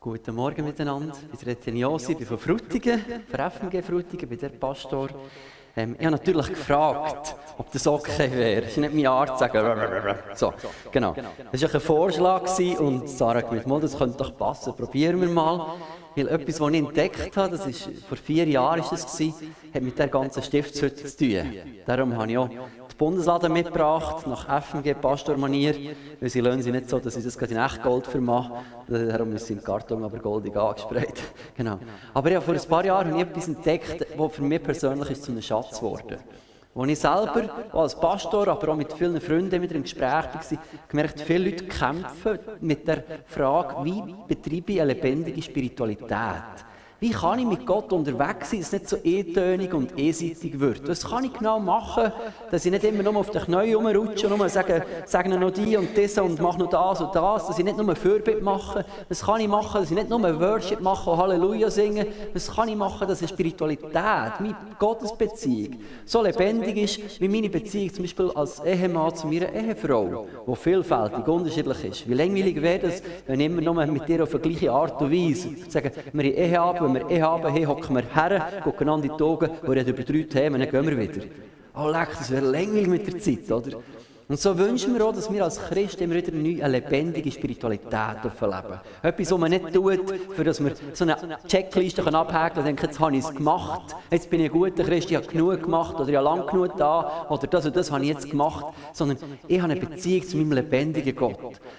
Guten Morgen miteinander. Ich bin Etienne Josi, bin von Frutigen, von FMG Frutigen, bin der Pastor. Ähm, ich habe natürlich gefragt, ob das okay wäre. Es ist nicht meine Art zu sagen. So, genau. Das war ein Vorschlag und Sarah hat gesagt, das könnte doch passen, probieren wir mal. Weil etwas, was ich entdeckt habe, das ist, vor vier Jahren war das, hat mit der ganzen Stiftshütte zu tun. Darum habe ich auch Bundesladen mitgebracht, nach FMG-Pastormanier, weil sie lassen sie nicht so, dass sie das gerade in Echtgold vermachen. Darum ist sie im Karton aber goldig angesprayt. genau. Aber ja, vor ein paar Jahren habe ich etwas entdeckt, das für mich persönlich ist zu einem Schatz geworden Als ich selber als Pastor, aber auch mit vielen Freunden wieder im Gespräch war, gemerkt, viele Leute kämpfen mit der Frage, wie betreibe ich eine lebendige Spiritualität? Wie kann ich mit Gott unterwegs sein, dass es nicht so eintönig und einseitig wird? Was kann ich genau machen, dass ich nicht immer nur auf den Knien rumrutsche und nur sage, sage noch die und das und mache noch das und das, dass ich nicht nur Fürbitte mache. Was kann ich machen, dass ich nicht nur Worship mache und Halleluja singe. Was kann ich machen, dass eine Spiritualität, meine Gottesbeziehung so lebendig ist, wie meine Beziehung zum Beispiel als Ehemann zu meiner Ehefrau, die vielfältig, unterschiedlich ist. Wie langweilig wäre es, wenn ich immer nur mit dir auf die gleiche Art und Weise sage, wir Ehe wenn wir eh haben, hey, hocken wir her, gucken an die Augen, wir reden über drei Themen, dann gehen wir wieder. Oh, leck, das wäre langweilig mit der Zeit, oder? Und so wünschen wir auch, dass wir als Christen immer wieder eine lebendige Spiritualität erleben. Etwas, was man nicht tut, für dass wir so eine Checkliste abhaken können und denken, jetzt habe ich es gemacht, jetzt bin ich ein guter Christ, ich habe genug gemacht oder ich habe lang genug da oder das und das habe ich jetzt gemacht. Sondern ich habe eine Beziehung zu meinem lebendigen Gott.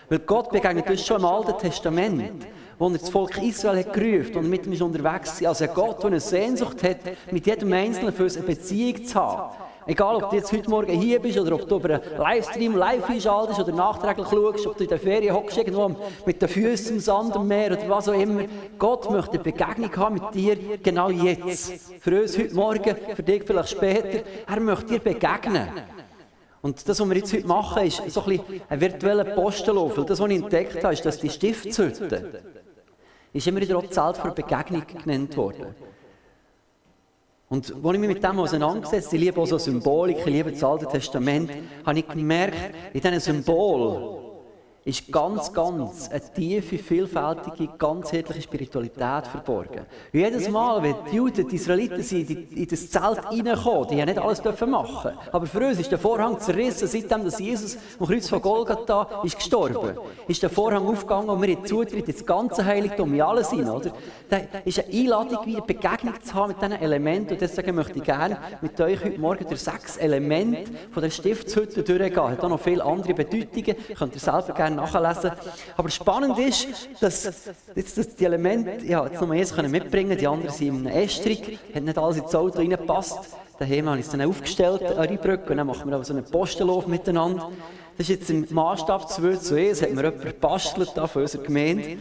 Weil Gott begegnet uns schon im Alten Testament wo er das Volk Israel hat gerufen und mit ihm unterwegs war. Also ein Gott, der eine Sehnsucht hat, mit jedem Einzelnen für uns eine Beziehung zu haben. Egal, ob du jetzt heute Morgen hier bist oder ob du über einen Livestream live einschaltest oder nachträglich schaust, ob du in der Ferien hockst, irgendwo mit den Füßen im Sand am Meer oder was auch immer. Gott möchte eine Begegnung haben mit dir genau jetzt. Für uns heute Morgen, für dich vielleicht später. Er möchte dir begegnen. Und das, was wir jetzt heute machen, ist so ein, bisschen ein virtueller Postenlauf. Das, was ich entdeckt habe, ist, dass die Stiftshütte, ist immer wieder auch Zelt für Begegnung genannt worden. Und als ich mich mit dem auseinandergesetzt ich liebe auch so Symbolik, ich liebe das Alte Testament, habe ich gemerkt, in diesen Symbolen ist ganz, ganz eine tiefe, vielfältige, ganzheitliche Spiritualität verborgen. Und jedes Mal, wenn die Juden, die Israeliten sind, in das Zelt reinkommen, die ja nicht alles dürfen machen. Aber für uns ist der Vorhang zerrissen, seitdem dass Jesus am Kreuz von Golgatha ist gestorben. Ist der Vorhang aufgegangen und wir haben Zutritt ins ganze Heiligtum, in alle sind, oder? Da ist eine Einladung, wieder Begegnung zu haben mit diesen Elementen. Und deswegen möchte ich gerne mit euch heute Morgen durch sechs Elemente von der Stiftshütte durchgehen. Hat auch noch viele andere Bedeutungen. Könnt ihr selber gerne nachlesen. Aber spannend ist, dass jetzt dass die Elemente, ja, jetzt noch eins können mitbringen, die anderen sind in einem Estrig, hat nicht alles ins Auto reingepasst. Daheim habe ich es dann aufgestellt, eine Brücke, und dann machen wir aber so einen Postenlauf miteinander. Das ist jetzt im Maßstab 2 zu 1, hat mir jemand gebastelt da von unserer Gemeinde.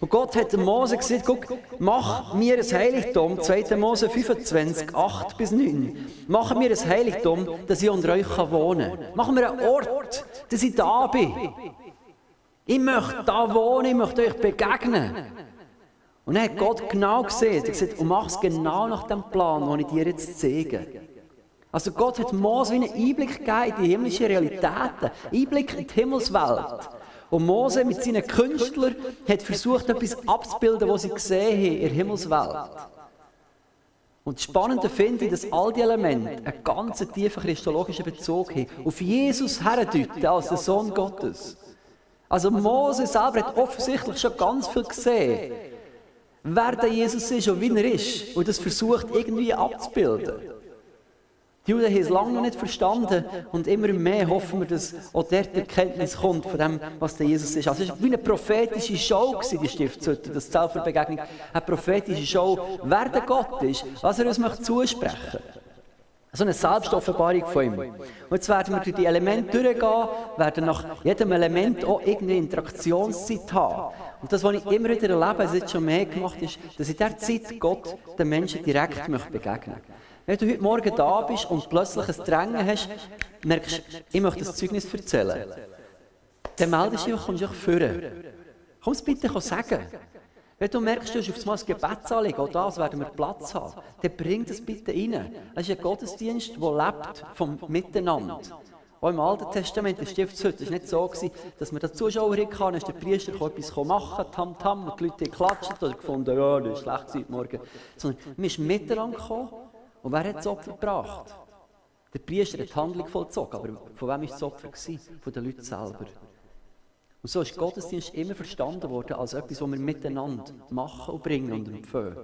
Und Gott hat Mose gesagt, guck, mach mir ein Heiligtum, 2. Mose 25, 8 bis 9. Mach mir ein Heiligtum, dass ich unter euch wohnen kann. Mach mir einen Ort, dass ich da bin. Ich möchte da wohnen, ich möchte euch begegnen. Und dann hat Gott genau gesehen, er gesagt, mach es genau nach dem Plan, den ich dir jetzt zeige. Also Gott hat Mose einen Einblick gegeben in die himmlischen Realitäten, Einblick in die Himmelswelt. Und Mose mit seinen Künstlern hat versucht, etwas abzubilden, was sie gesehen haben in der Himmelswelt. Und das Spannende finde ich, dass all die Elemente einen ganz tiefen christologischen Bezug haben, auf Jesus herdeuten als der Sohn Gottes. Also Mose selber hat offensichtlich schon ganz viel gesehen, wer der Jesus ist und wie er ist. Und das versucht irgendwie abzubilden. Die Juden haben es lange noch nicht verstanden und immer mehr hoffen wir, dass auch dort die Erkenntnis kommt von dem, was der Jesus ist. Also es war wie eine prophetische Show, die Stiftshütte, das Zelt für Begegnung. Eine prophetische Show, wer der Gott ist, was er uns zusprechen möchte. So eine Selbstoffenbarung von ihm. Und jetzt werden wir durch die Elemente durchgehen, werden nach jedem Element auch irgendeine Interaktionszeit haben. Und das, was ich immer wieder erlebe, was jetzt schon mehr gemacht ist, dass in dieser Zeit Gott den Menschen direkt möchte begegnen Wenn du heute Morgen da bist und plötzlich ein Drängen hast, merkst ich möchte das Zeugnis erzählen, dann meldest du dich und kommst dich führen. Komm es bitte sagen. Wenn du merkst, du hast auf das Gebetsanliegen, auch das werden wir Platz haben, dann bring das bitte rein. Es ist ein Gottesdienst, der lebt vom Miteinander. Auch im Alten Testament, der Stiftshütte, war nicht so, gewesen, dass man da Zuschauer hatte, dann ist der Priester etwas machen, tam tam, und die Leute klatschen oder gefunden, ja, das ist schlecht heute Morgen. Sondern man ist miteinander gekommen und wer hat das Opfer gebracht? Der Priester hat die Handlung vollzogen, aber von wem war das Opfer? Gewesen? Von den Leuten selber. Und so ist Gottesdienst immer verstanden worden als etwas, was wir miteinander machen und bringen und empfehlen.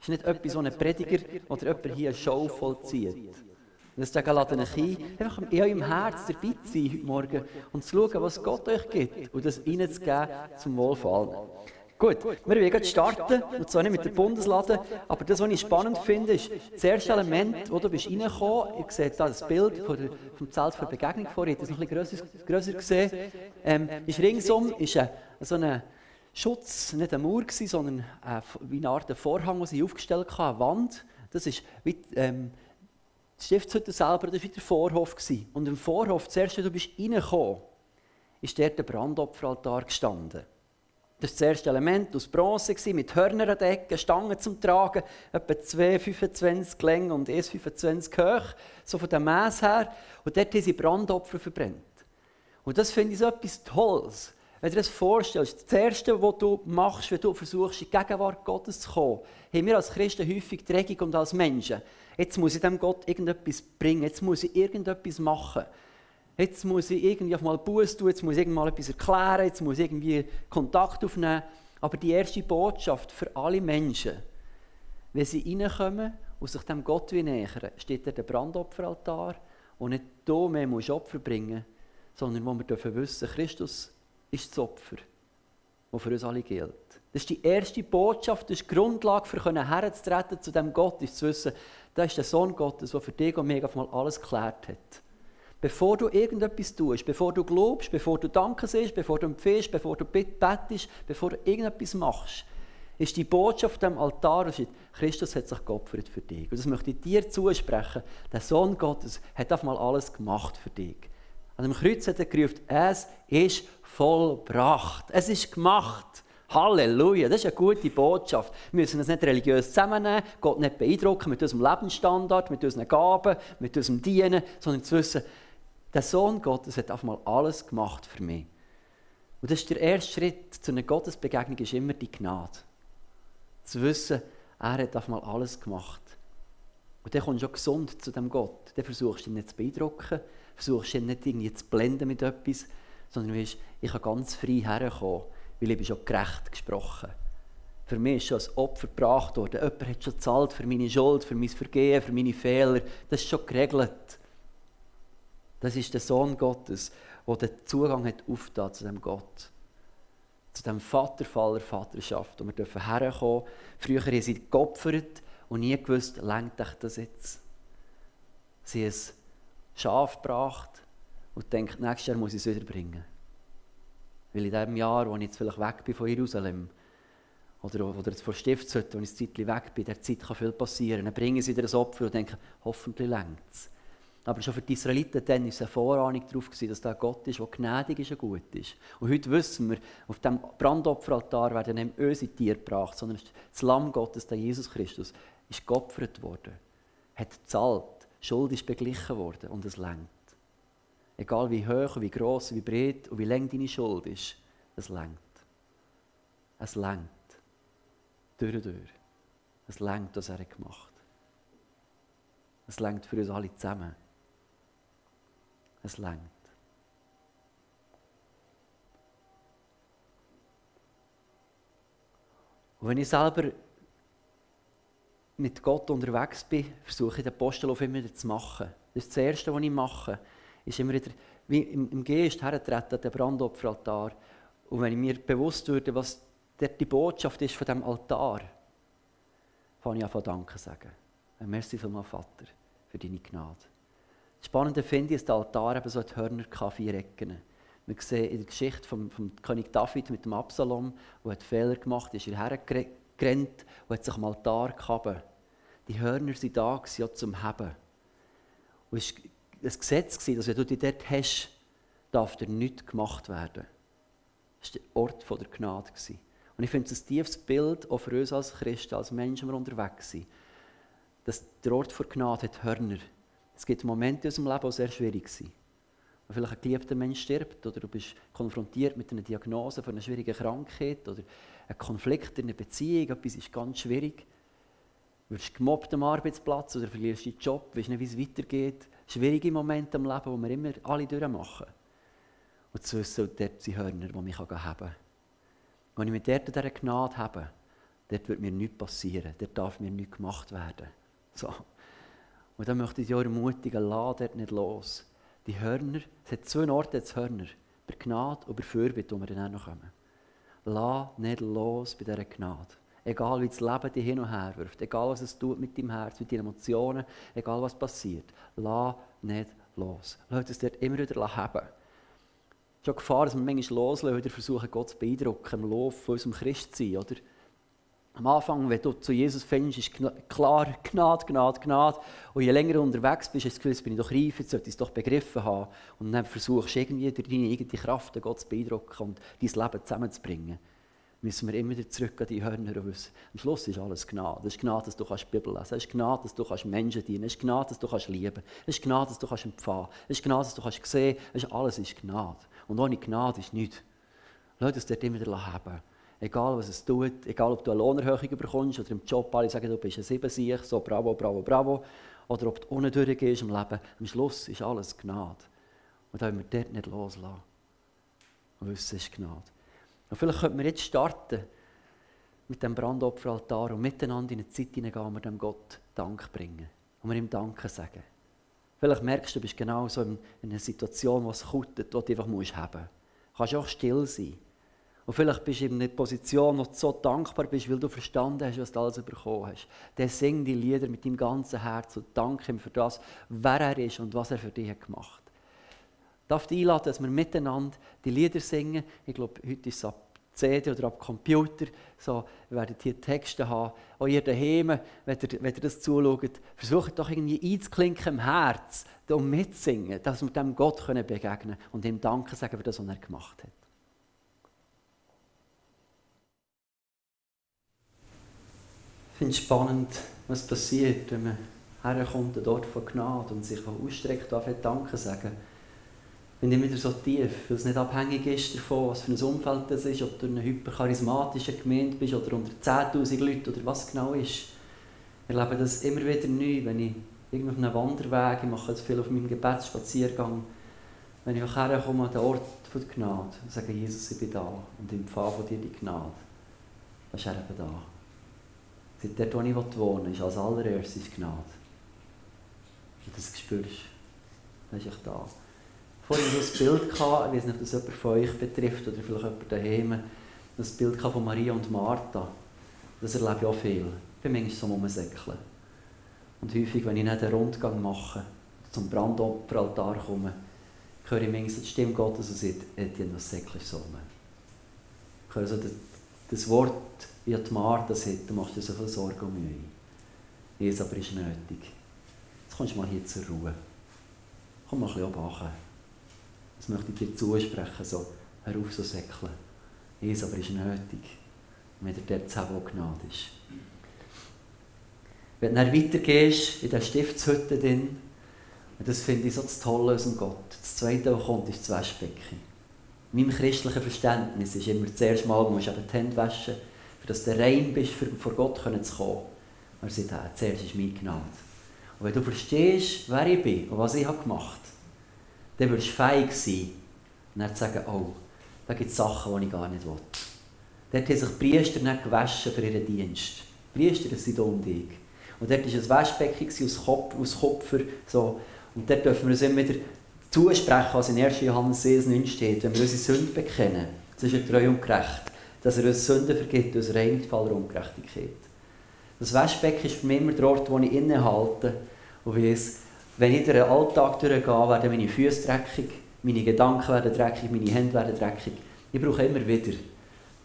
Es ist nicht etwas, was ein Prediger oder jemand hier eine Show vollzieht. Und deswegen lade ich ein, einfach in eurem Herz dabei zu sein heute Morgen und zu schauen, was Gott euch gibt und das reinzugeben zum Wohlfallen. Gut, wir wollen jetzt starten, und zwar nicht mit der Bundeslade, aber das, was ich spannend finde, ist das erste Element, wo du reingekommen bist, ihr seht da das Bild von der, vom Zelt für Begegnung vor, ihr habt das noch ein bisschen grösser, gesehen, ähm, ist ringsum ist ein, so ein Schutz, nicht eine Mauer sondern äh, wie eine Art Vorhang, den sie aufgestellt haben, eine Wand, das ist wie, ähm, die Stiftshütte selber, das war der Vorhof. Gewesen. Und im Vorhof, zuerst, als du bist reingekommen ist dort der Brandopferaltar gestanden. Das war das erste Element aus Bronze, mit Hörnern Decken, Stangen zum Tragen, etwa 2,25 lang und 1,25 hoch, so von dem Maß her. Und dort haben sie Brandopfer verbrennt. Und das finde ich so etwas Tolles. Wenn du dir das vorstellst, das Erste, was du machst, wenn du versuchst, in die Gegenwart Gottes zu kommen, haben wir als Christen häufig die Regung und als Menschen, jetzt muss ich dem Gott irgendetwas bringen, jetzt muss ich irgendetwas machen. Jetzt muss ich irgendwie auf mal Buß tun, jetzt muss ich mal etwas erklären, jetzt muss ich irgendwie Kontakt aufnehmen. Aber die erste Botschaft für alle Menschen, wenn sie reinkommen und sich dem Gott nähern, steht da der Brandopferaltar und nicht du mehr musst Opfer bringen, sondern wo wir dürfen wissen, Christus ist das Opfer, das für uns alle gilt. Das ist die erste Botschaft, das ist die Grundlage, für herzutreten zu dem Gott, ist zu wissen, das ist der Sohn Gottes, der für dich und mich auf mal alles geklärt hat. Bevor du irgendetwas tust, bevor du glaubst, bevor du Danke siehst, bevor du empfiehlst, bevor du bettest, bevor du irgendetwas machst, ist die Botschaft am Altar, Christus hat sich geopfert für dich. Und das möchte ich dir zusprechen. Der Sohn Gottes hat auf mal alles gemacht für dich. An dem Kreuz hat er gerufen, es ist vollbracht. Es ist gemacht. Halleluja, das ist eine gute Botschaft. Wir müssen uns nicht religiös zusammennehmen, Gott nicht beeindrucken mit unserem Lebensstandard, mit unseren Gaben, mit unserem Dienen, sondern zu wissen, der Sohn Gottes hat einfach mal alles gemacht für mich. Und das ist der erste Schritt zu einer Gottesbegegnung, ist immer die Gnade. Zu wissen, er hat einfach mal alles gemacht. Und dann kommst du schon gesund zu dem Gott. Dann versuchst du ihn nicht zu beeindrucken, versuchst ihn nicht irgendwie zu blenden mit etwas, sondern du weißt, ich kann ganz frei herkommen weil ich bin schon gerecht gesprochen. Für mich ist schon ein Opfer gebracht worden. Jemand hat schon gezahlt für meine Schuld, für mein Vergehen, für meine Fehler. Das ist schon geregelt. Das ist der Sohn Gottes, der den Zugang hat aufgetan zu dem Gott. Zu dem Vaterfaller Vaterschaft. Und wir dürfen herkommen. Früher haben sie geopfert und nie gewusst, lenkt euch das jetzt. Sie haben ein Schaf gebracht und denkt, nächstes Jahr muss ich es wieder bringen. Weil in dem Jahr, wo ich jetzt vielleicht weg bin von Jerusalem, oder, oder jetzt von Stiftshütte, wo ich ein Zeitchen weg bin, der Zeit kann viel passieren. Dann bringen sie wieder ein Opfer und denken, hoffentlich längt es. Aber schon für die Israeliten dann war eine Vorahnung darauf, dass da Gott ist, der gnädig ist und gut ist. Und heute wissen wir, auf dem Brandopferaltar werden nicht unsere Tiere gebracht, sondern das Lamm Gottes, der Jesus Christus, ist geopfert worden, hat gezahlt, Schuld ist beglichen worden und es längt. Egal wie hoch, wie groß, wie breit und wie lang deine Schuld ist, es längt. Es längt. Durch und durch. Es längt, was er gemacht hat. Es längt für uns alle zusammen. Es längt. Und wenn ich selber mit Gott unterwegs bin, versuche ich den Apostel auf immer zu machen. Das ist das Erste, was ich mache ist immer wieder wie im, im Geist hertreten, der Brandopferaltar. Und wenn ich mir bewusst würde, was die Botschaft ist von dem Altar, fange ich an von Danke sagen. Merci vielmals, Vater, für deine Gnade. Das Spannende finde ich, dass der Altar eben so ein Hörner kann, vier Ecken. Wir sehen in der Geschichte vom, vom König David mit dem Absalom, der hat Fehler gemacht hat, ist er hergerannt und hat sich am Altar gehabt. Die Hörner waren da, um zum Heben. Und es ein Gesetz, dass wenn du dich dort hast, darf dir nichts gemacht werden. Das war der Ort der Gnade. Und ich finde es ein tiefes Bild auch für uns als Christen, als Menschen, die unterwegs sind. Dass der Ort der Gnade hat Hörner. Es gibt Momente in unserem Leben, die sehr schwierig sind. wenn vielleicht ein geliebter Mensch stirbt oder du bist konfrontiert mit einer Diagnose von einer schwierigen Krankheit oder einem Konflikt in einer Beziehung, etwas ist ganz schwierig. Du wirst gemobbt am Arbeitsplatz oder verlierst deinen Job, weißt nicht, wie es weitergeht. Schwierige Momente im Leben, die wir immer alle durchmachen. Und zu wissen, dort sind Hörner, die mich haben kann. Wenn ich mit dort dieser Gnade habe, dort wird mir nichts passieren, dort darf mir nichts gemacht werden. So. Und dann möchte ich dich ermutigen, lass dort nicht los. Die Hörner, es hat zwei Orte jetzt Hörner, bei Gnade und bei Fürbitte, wo wir dann auch noch kommen. Lass nicht los bei dieser Gnade. Egal wie das Leben dich hin und her wirft, egal was es tut mit deinem Herz, mit deinen Emotionen, egal was passiert, lass nicht los. Lass es dort immer wieder haben schon Gefahr, dass wir manchmal loslassen, wieder versuchen, Gott zu beeindrucken im Lauf von unserem Christsein, oder? Am Anfang, wenn du zu Jesus findest, ist klar, Gnade, Gnade, Gnade. Und je länger du unterwegs bist, hast du das Gefühl, bin ich doch reif, jetzt sollte ich es doch begriffen haben. Und dann versuchst du irgendwie deine eigene Kraft Gott zu beeindrucken und dein Leben zusammenzubringen. Müssen wir immer wieder zurück an die Hörner wissen, am Schluss ist alles Gnade. Es ist Gnade, dass du die Bibel lesen kannst. Es ist Gnade, dass du Menschen dienen kannst. Es ist Gnade, dass du lieben kannst. Es ist Gnade, dass du empfangen kannst. Es ist Gnade, dass du sehen kannst. Alles ist Gnade. Und ohne Gnade ist nichts. Lass uns dort immer wieder haben. Egal was es tut, egal ob du eine Lohnerhöhung bekommst oder im Job alle sagen, du bist ein Siebensieg, so bravo, bravo, bravo. Oder ob du ohne durchgehst im Leben. Am Schluss ist alles Gnade. Und da wollen wir dort nicht loslassen. Und wissen, es ist Gnade. Und vielleicht könnten wir jetzt starten mit dem Brandopferaltar und miteinander in eine Zeit hineingehen, wo wir dem Gott Dank bringen. Und wir ihm Danke sagen. Vielleicht merkst du, du bist genau so in, einer Situation, wo es kutet, wo du einfach musst haben. Du kannst auch still sein. Und vielleicht bist du in einer Position, wo du so dankbar bist, weil du verstanden hast, was du alles bekommen hast. Dann sing die Lieder mit deinem ganzen Herz und danke ihm für das, wer er ist und was er für dich gemacht hat. Ich darf dich einladen, dass wir miteinander die Lieder singen. Ich glaube, heute ist es ab CD oder ab Computer. So, ihr werdet hier Texte haben. Auch ihr daheim, wenn ihr, wenn ihr das zuschaut, versucht doch irgendwie einzuklinken im Herz und mitzusingen, dass wir dem Gott begegnen können und ihm Danke sagen für das, was er gemacht hat. Ich finde es spannend, was passiert, wenn man herkommt, dort von Gnade und sich ausstreckt, darf Danke sagen bin ich wieder so tief, weil es nicht abhängig ist davon, was für ein Umfeld das ist, ob du in einer hypercharismatischen Gemeinde bist oder unter 10'000 Leuten oder was genau ist. Ich erlebe das immer wieder neu, wenn ich irgendwie auf einem Wanderweg, ich mache das viel auf meinem Gebetsspaziergang, wenn ich herkomme an den Ort der Gnade und sage, Jesus, ich bin da und empfange von dir die Gnade, dann ist er eben da. Seit dort, wo ich wohne, ist als allererstes Gnade. Und das spürst du, dann ist ich da vorhin so ein Bild gehabt, ich weiß nicht, ob das jemand von euch betrifft oder vielleicht jemand daheim, das Bild von Maria und Martha. Das erlebe ich auch viel. Ich bin manchmal so rumsäckeln. Und häufig, wenn ich einen Rundgang mache, zum Brandopferaltar komme, höre ich manchmal die Stimme Gottes und sagt, Etienne, was säckelst du so rum? Ich höre so das, das Wort, wie die Martha sagt, du machst dir so viel Sorgen um mich. Jesus aber ist nötig. Jetzt kommst du mal hier zur Ruhe. Komm mal ein bisschen oben das möchte ich dir zusprechen, so, hör so säckeln. Es aber ist nötig, wenn er dort zu haben, Gnade ist. Wenn du dann weitergehst, in der Stiftshütte drin, und das finde ich so das Tolle aus dem Gott. Das Zweite, was kommt, ist das Waschbecken. In meinem christlichen Verständnis ist immer das erste Mal, du musst eben die Hände waschen, dass du rein bist, vor Gott zu kommen. Er sagt, ja, zuerst ist meine Gnade. Und wenn du verstehst, wer ich bin und was ich gemacht habe, dann würdest du fähig sein, und dann zu sagen, oh, da gibt es Sachen, die ich gar nicht will. Dort haben sich die Priester nicht gewaschen für ihren Dienst. Die Priester sind um dich. Und dort war ein Waschbecken aus, Kopf, aus Kupfer. So. Und dort dürfen wir uns immer wieder zusprechen, was in 1. Johannes 9 steht. Wenn wir unsere Sünden bekennen, das ist ja treu und gerecht, dass er uns Sünden vergibt, uns reinigt von aller Ungerechtigkeit. Das Waschbecken ist für mich immer der Ort, wo ich innehalte und weiss, wenn ich den Alltag durchgehe, werden meine Füße dreckig, meine Gedanken werden dreckig, meine Hände werden dreckig. Ich brauche immer wieder,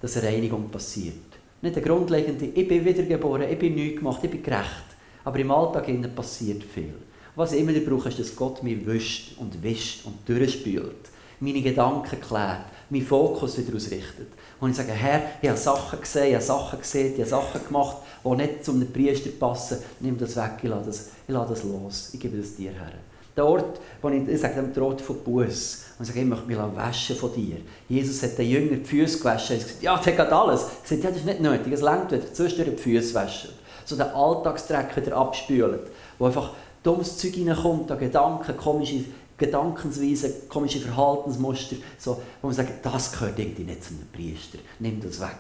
dass eine Reinigung passiert. Nicht eine grundlegende, ich bin wiedergeboren, ich bin neu gemacht, ich bin gerecht. Aber im Alltag passiert viel. Was ich immer brauche, ist, dass Gott mich wischt und wischt und durchspült. Meine Gedanken klärt, meinen Fokus wieder ausrichtet. Und ich sage, Herr, ich habe Sachen gesehen, ich habe Sachen gesehen, ich habe Sachen gemacht, die nicht zu einem Priester passen. Nimm das weg, ich lasse das, ich lasse das los, ich gebe das dir her. Der Ort, wo ich, ich sage dem Ort von Buß. Und sage, ich möchte mich waschen von dir. Jesus hat den Jünger die Füße gewaschen. Er hat gesagt, ja, der hat alles. Hat gesagt, ja, das ist nicht nötig. Es längt, wenn er zwischendurch die Füße waschen. So den Alltagsdreck wieder abspülen. Wo einfach dummes Zeug reinkommt, da Gedanken, komische Gedankensweisen, komische Verhaltensmuster, so, wo man sagt, das gehört irgendwie nicht zu einem Priester. Nimm das weg.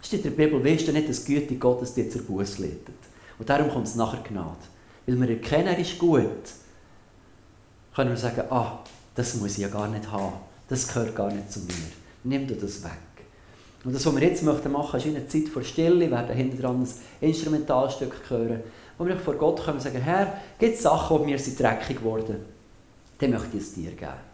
Steht in der Bibel, weißt du nicht, dass die Güte Gottes dir zur Buße leitet. Und darum kommt es nachher Gnade. Weil wir erkennen, er ist gut, können wir sagen, ah, das muss ich ja gar nicht haben. Das gehört gar nicht zu mir. Nimm dir das weg. Und das, was wir jetzt machen möchten, ist eine Zeit vor Stille. Wir werden hinten dran ein Instrumentalstück hören, wo wir vor Gott kommen und sagen, Herr, gibt es Sachen, die mir sind dreckig geworden dann möchte ich es dir geben.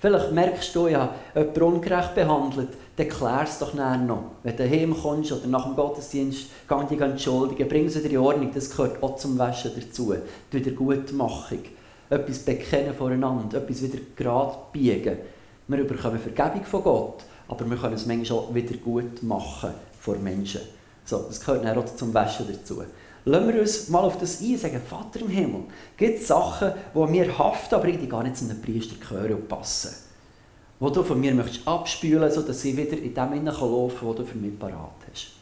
Vielleicht merkst du ja, jemand ungerecht behandelt, dann klär es doch nachher noch. Wenn du heimkommst oder nach dem Gottesdienst, geh dich entschuldigen, bring es wieder in Ordnung, das gehört auch zum Waschen dazu. Die Wiedergutmachung, etwas bekennen voreinander, etwas wieder gerade biegen. Wir bekommen Vergebung von Gott, aber wir können es manchmal auch wieder gut machen vor Menschen. So, das gehört dann auch zum Waschen dazu. Lassen wir uns mal auf das ein, sagen, Vater im Himmel, gibt es Sachen, die mir haften, aber die gar nicht zu einem Priester gehören und passen. Die du von mir möchtest abspülen, sodass ich wieder in dem hinein laufen kann, was du für mich parat hast.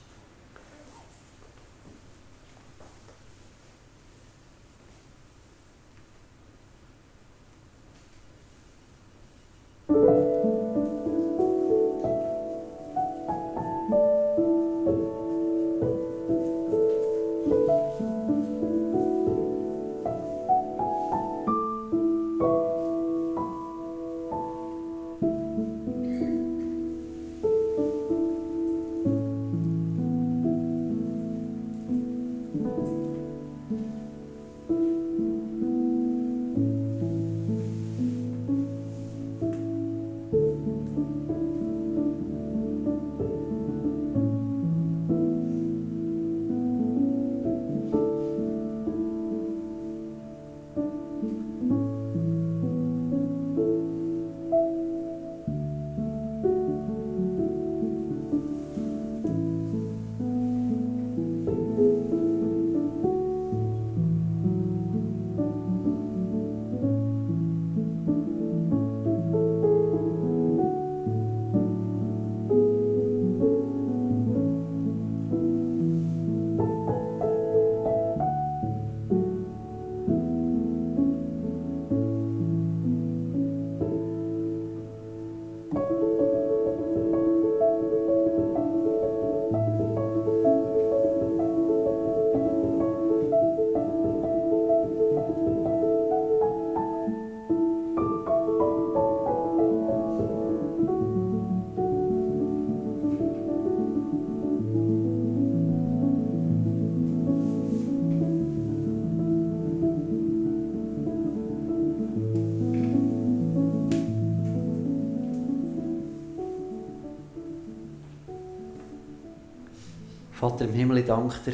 Vater im Himmel, ich danke dir,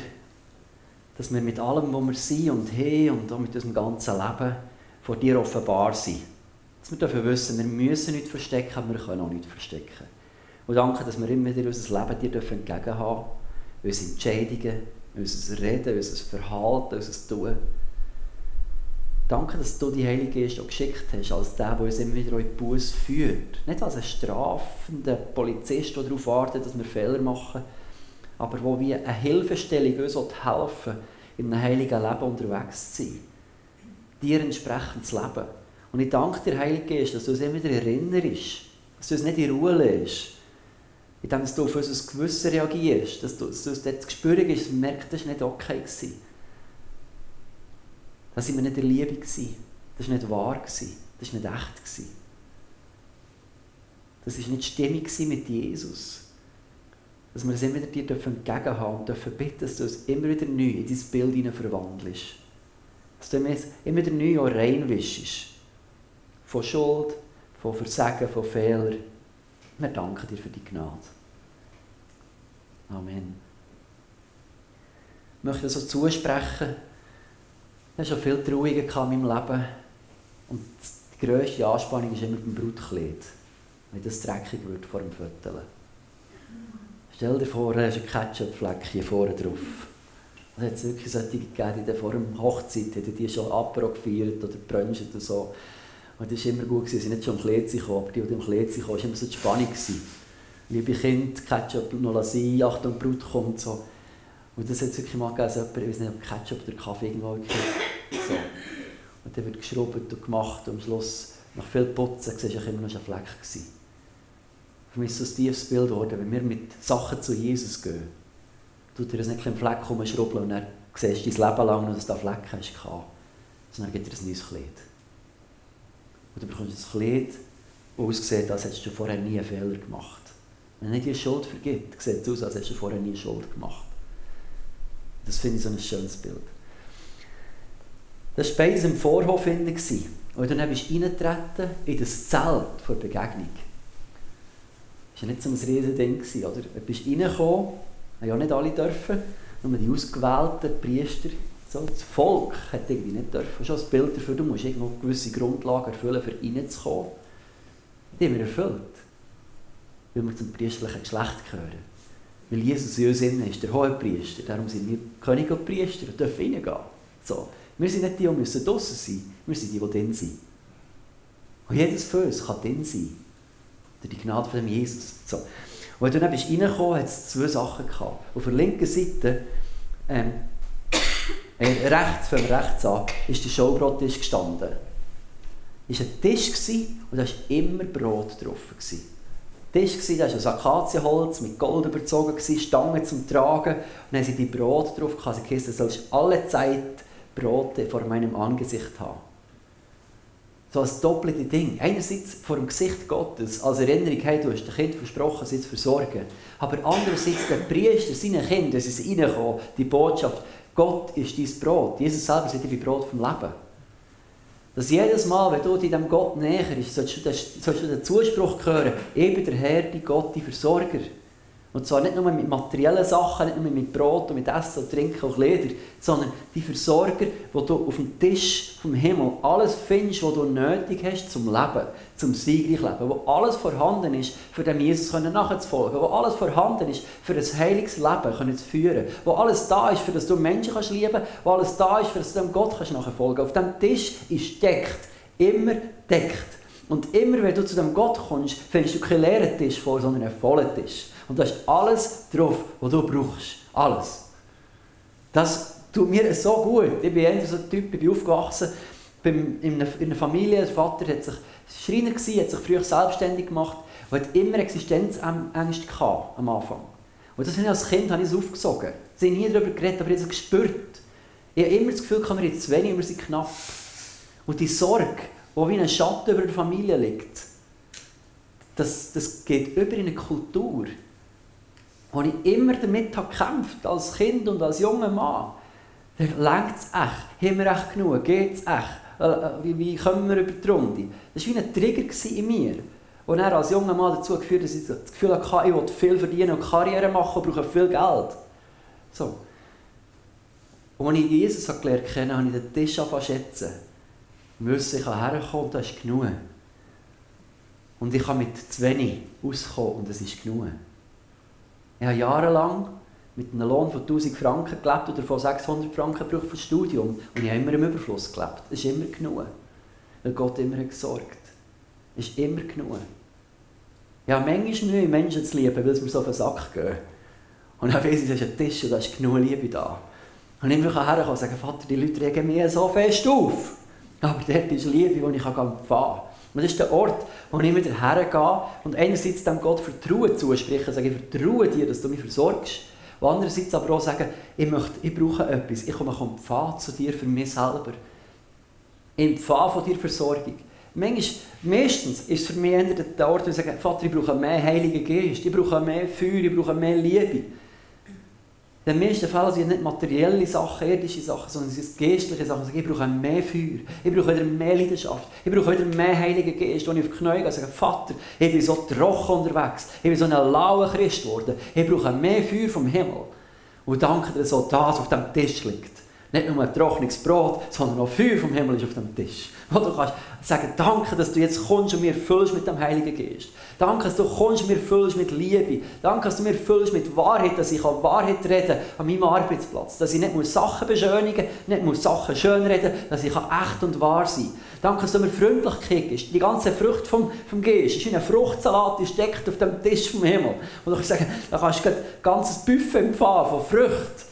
dass wir mit allem, was wir sind und haben und auch mit unserem ganzen Leben vor dir offenbar sind. Dass wir dürfen wissen, wir müssen nichts verstecken, aber wir können auch nichts verstecken. Und danke, dass wir immer wieder unser Leben dir dürfen entgegenhaben unsere Entscheidungen, unser Reden, unser Verhalten, unser Tun. Danke, dass du die Heilige Geist auch geschickt hast, als der, der uns immer wieder in Buße führt. Nicht als ein strafender Polizist, der darauf wartet, dass wir Fehler machen, aber wo wie eine Hilfestellung uns helfen in einem heiligen Leben unterwegs zu sein. Dir entsprechend zu leben. Und ich danke dir, Heilige Geist, dass du uns immer wieder erinnerst, dass du uns nicht in Ruhe lässt, indem du auf unser Gewissen reagierst, dass du, dass du uns dort zu spüren ist, dass wir merken, das war nicht okay. Gewesen. Das war nicht in Liebe. Gewesen. Das war nicht wahr. Gewesen. Das war nicht echt. Gewesen. Das war nicht stimmig mit Jesus dass wir es immer dir entgegenhaben haben und dürfen bitten, dass du es immer wieder neu in dein Bild verwandelst. Dass du es immer wieder neu auch reinwischst. Von Schuld, von Versagen, von Fehlern. Wir danken dir für die Gnade. Amen. Ich möchte so zusprechen, ich hatte schon viele Trauungen in meinem Leben. Und die grösste Anspannung ist immer beim Brutkleid. Wenn das dreckig wird vor dem Viertel. Stell dir vor, da hast einen Ketchupfleck hier vorne drauf. Es hat wirklich solche gegeben, die vor der Hochzeit hätten die schon Apero gefeiert oder brunchen oder so. Und das war immer gut, sie sind nicht schon im Kleid gekommen, aber die, die im Kleid kamen, war immer so die Spannung. Gewesen. Liebe Kind, Ketchup noch sein, Achtung, Brut kommt so. Und das hat es wirklich mal gegeben, dass jemand, nicht, ob Ketchup oder Kaffee irgendwo so. Und dann wird geschrubbt und gemacht und am Schluss, nach viel Putzen, siehst du immer noch ein Fleck gewesen. Für mich ist so ein tiefes Bild geworden, wenn wir mit Sachen zu Jesus gehen, tut er das nicht im Fleck rumschrubbeln und dann siehst du dein Leben lang noch, dass du Fleck hast, sondern gibt dir ein neues Kleid. Und du bekommst ein Kleid, das aussieht, als hättest du vorher nie einen Fehler gemacht. Wenn er nicht die Schuld vergibt, sieht es aus, als hättest du vorher nie Schuld gemacht. Das finde ich so ein schönes Bild. Das war beides im Vorhof. Und dann bist du reingetreten in das Zelt vor Begegnung. Das war nicht so ein riesiges Ding, oder? Du bist reingekommen, haben ja nicht alle dürfen, nur die ausgewählten Priester. So, das Volk hat irgendwie nicht dürfen. Schon ein Bild dafür, du musst irgendwo gewisse Grundlagen erfüllen, um reinzukommen. Die haben wir erfüllt. Weil wir zum priesterlichen Geschlecht gehören. Weil Jesus in uns innen ist, der hohe Priester. Darum sind wir König und Priester und dürfen reingehen. So. Wir sind nicht die, die müssen draussen sein Wir sind die, die drin sind. Und jedes von uns kann drin sein. Durch die Gnade von Jesus. So. Und du dann bist reingekommen, hat es zwei Sachen gehabt. Auf der linken Seite, ähm, äh, rechts, wir rechts an, ist der Showbrottisch gestanden. Es war ein Tisch und da war immer Brot drauf. Gewesen. Tisch, da war aus Akazienholz mit Gold überzogen, Stangen zum Tragen. Und dann sie die Brot drauf gehabt. Sie gesagt, du sollst alle Zeit Brote vor meinem Angesicht haben. So als doppelte Ding. Einerseits vor dem Gesicht Gottes, als Erinnerung, hey, du hast dem Kind versprochen, sie zu versorgen. Aber andererseits der Priester, seinen Kindern, dass es reinkommen, die Botschaft, Gott ist dein Brot. Jesus selber sagt, wie Brot vom Leben. Dass jedes Mal, wenn du diesem Gott näher bist, sollst du, den, Zuspruch hören, bin der Herr, die Gott, die Versorger. Und zwar nicht nur mit materiellen Sachen, nicht nur mit Brot und mit Essen und Trinken und Kleider, sondern die Versorger, wo du auf dem Tisch vom Himmel alles findest, was du nötig hast zum Leben, zum siegreich Leben, wo alles vorhanden ist, für dem Jesus nachzufolgen, wo alles vorhanden ist, für ein heiliges Leben zu führen, wo alles da ist, für das du Menschen kannst lieben, wo alles da ist, für das du dem Gott kannst nachfolgen. Auf dem Tisch ist deckt, immer deckt. Und immer, wenn du zu dem Gott kommst, findest du keinen leeren Tisch vor, sondern einen vollen Tisch. Und da ist alles drauf, was du brauchst. Alles. Das tut mir so gut. Ich bin eher so ein Typ, ich bin aufgewachsen in einer, in einer Familie. Der Vater hat sich Schreiner gewesen, hat sich früher selbstständig gemacht und hat immer Existenzängste gehabt am Anfang. Und das habe ich als Kind habe ich es aufgesogen. Sie haben nie darüber geredet, aber ich habe es gespürt. Ich habe immer das Gefühl, kann mir zu wenig, wir sind knapp. Und die Sorge, die wie ein Schatten über der Familie liegt, das, das geht über in eine Kultur wo ich immer damit habe gekämpft als Kind und als junger Mann. Da lenkt es echt? Haben wir echt genug? Geht es echt? Äh, äh, wie, kommen wir über die Runde? Das war wie ein Trigger in mir. Und er als junger Mann dazu geführt, dass ich das Gefühl hatte, ich will viel verdienen und Karriere machen und brauche viel Geld. So. Und als ich Jesus gelernt habe, habe ich den Tisch angefangen schätzen. Wusste, ich herkommen das ist genug. Und ich kann mit zu wenig auskommen und das ist genug. Ich habe jahrelang mit einem Lohn von 1000 Franken gelebt oder von 600 Franken für das Studium. Und ich habe immer im Überfluss gelebt. Es ist immer genug. Weil Gott immer hat gesorgt. Es ist immer genug. Habe manchmal Mühe, Menschen zu lieben, weil sie mir so auf den Sack gehen. Und dann weiss ich, es ist ein Tisch und da ist genug Liebe da. Und ich kann herkommen und sagen, Vater, die Leute regen mich so fest auf. Aber dort ist Liebe, die ich empfangen kann. Und das ist der Ort, wo ich wieder hergehe und einerseits dem Gott Vertrauen zuspreche, sage, ich vertraue dir, dass du mich versorgst. Und andererseits aber auch sagen, ich, möchte, ich brauche etwas, ich komme vom Pfad zu dir für mich selber. Im Pfad von dir Versorgung. Manchmal, meistens ist es für mich der Ort, wo ich sage, Vater, ich brauche mehr Heiligen Geist, ich brauche mehr Feuer, ich brauche mehr Liebe. In meisten Fällen sind es nicht materielle Sachen, irdische Sachen, sondern es sind geistliche Sachen. Ich brauche mehr Feuer, ich brauche wieder mehr Leidenschaft, ich brauche wieder mehr Heiligen Geist, wo ich auf die Knie gehe sage, Vater, ich bin so trocken unterwegs, ich bin so ein lauer Christ geworden, ich brauche mehr Feuer vom Himmel. Und danke dir, so das auf dem Tisch liegt. Nicht nur ein trockenes Brot, sondern auch Feuer vom Himmel ist auf dem Tisch. Wo du kannst sagen, danke, dass du jetzt kommst und mir füllst mit dem Heiligen Geist. Danke, dass du kommst und mir füllst mit Liebe. Danke, dass du mir füllst mit Wahrheit, dass ich Wahrheit reden an meinem Arbeitsplatz. Dass ich nicht muss Sachen beschönigen nicht muss Sachen schönreden dass ich echt und wahr sein kann. Danke, dass du mir Freundlichkeit gibst. Die ganze Frucht vom, vom Geist ist wie ein Fruchtsalat, die steckt auf dem Tisch vom Himmel. Und ich sage, da kannst du ein ganzes Buffet empfangen von Früchten.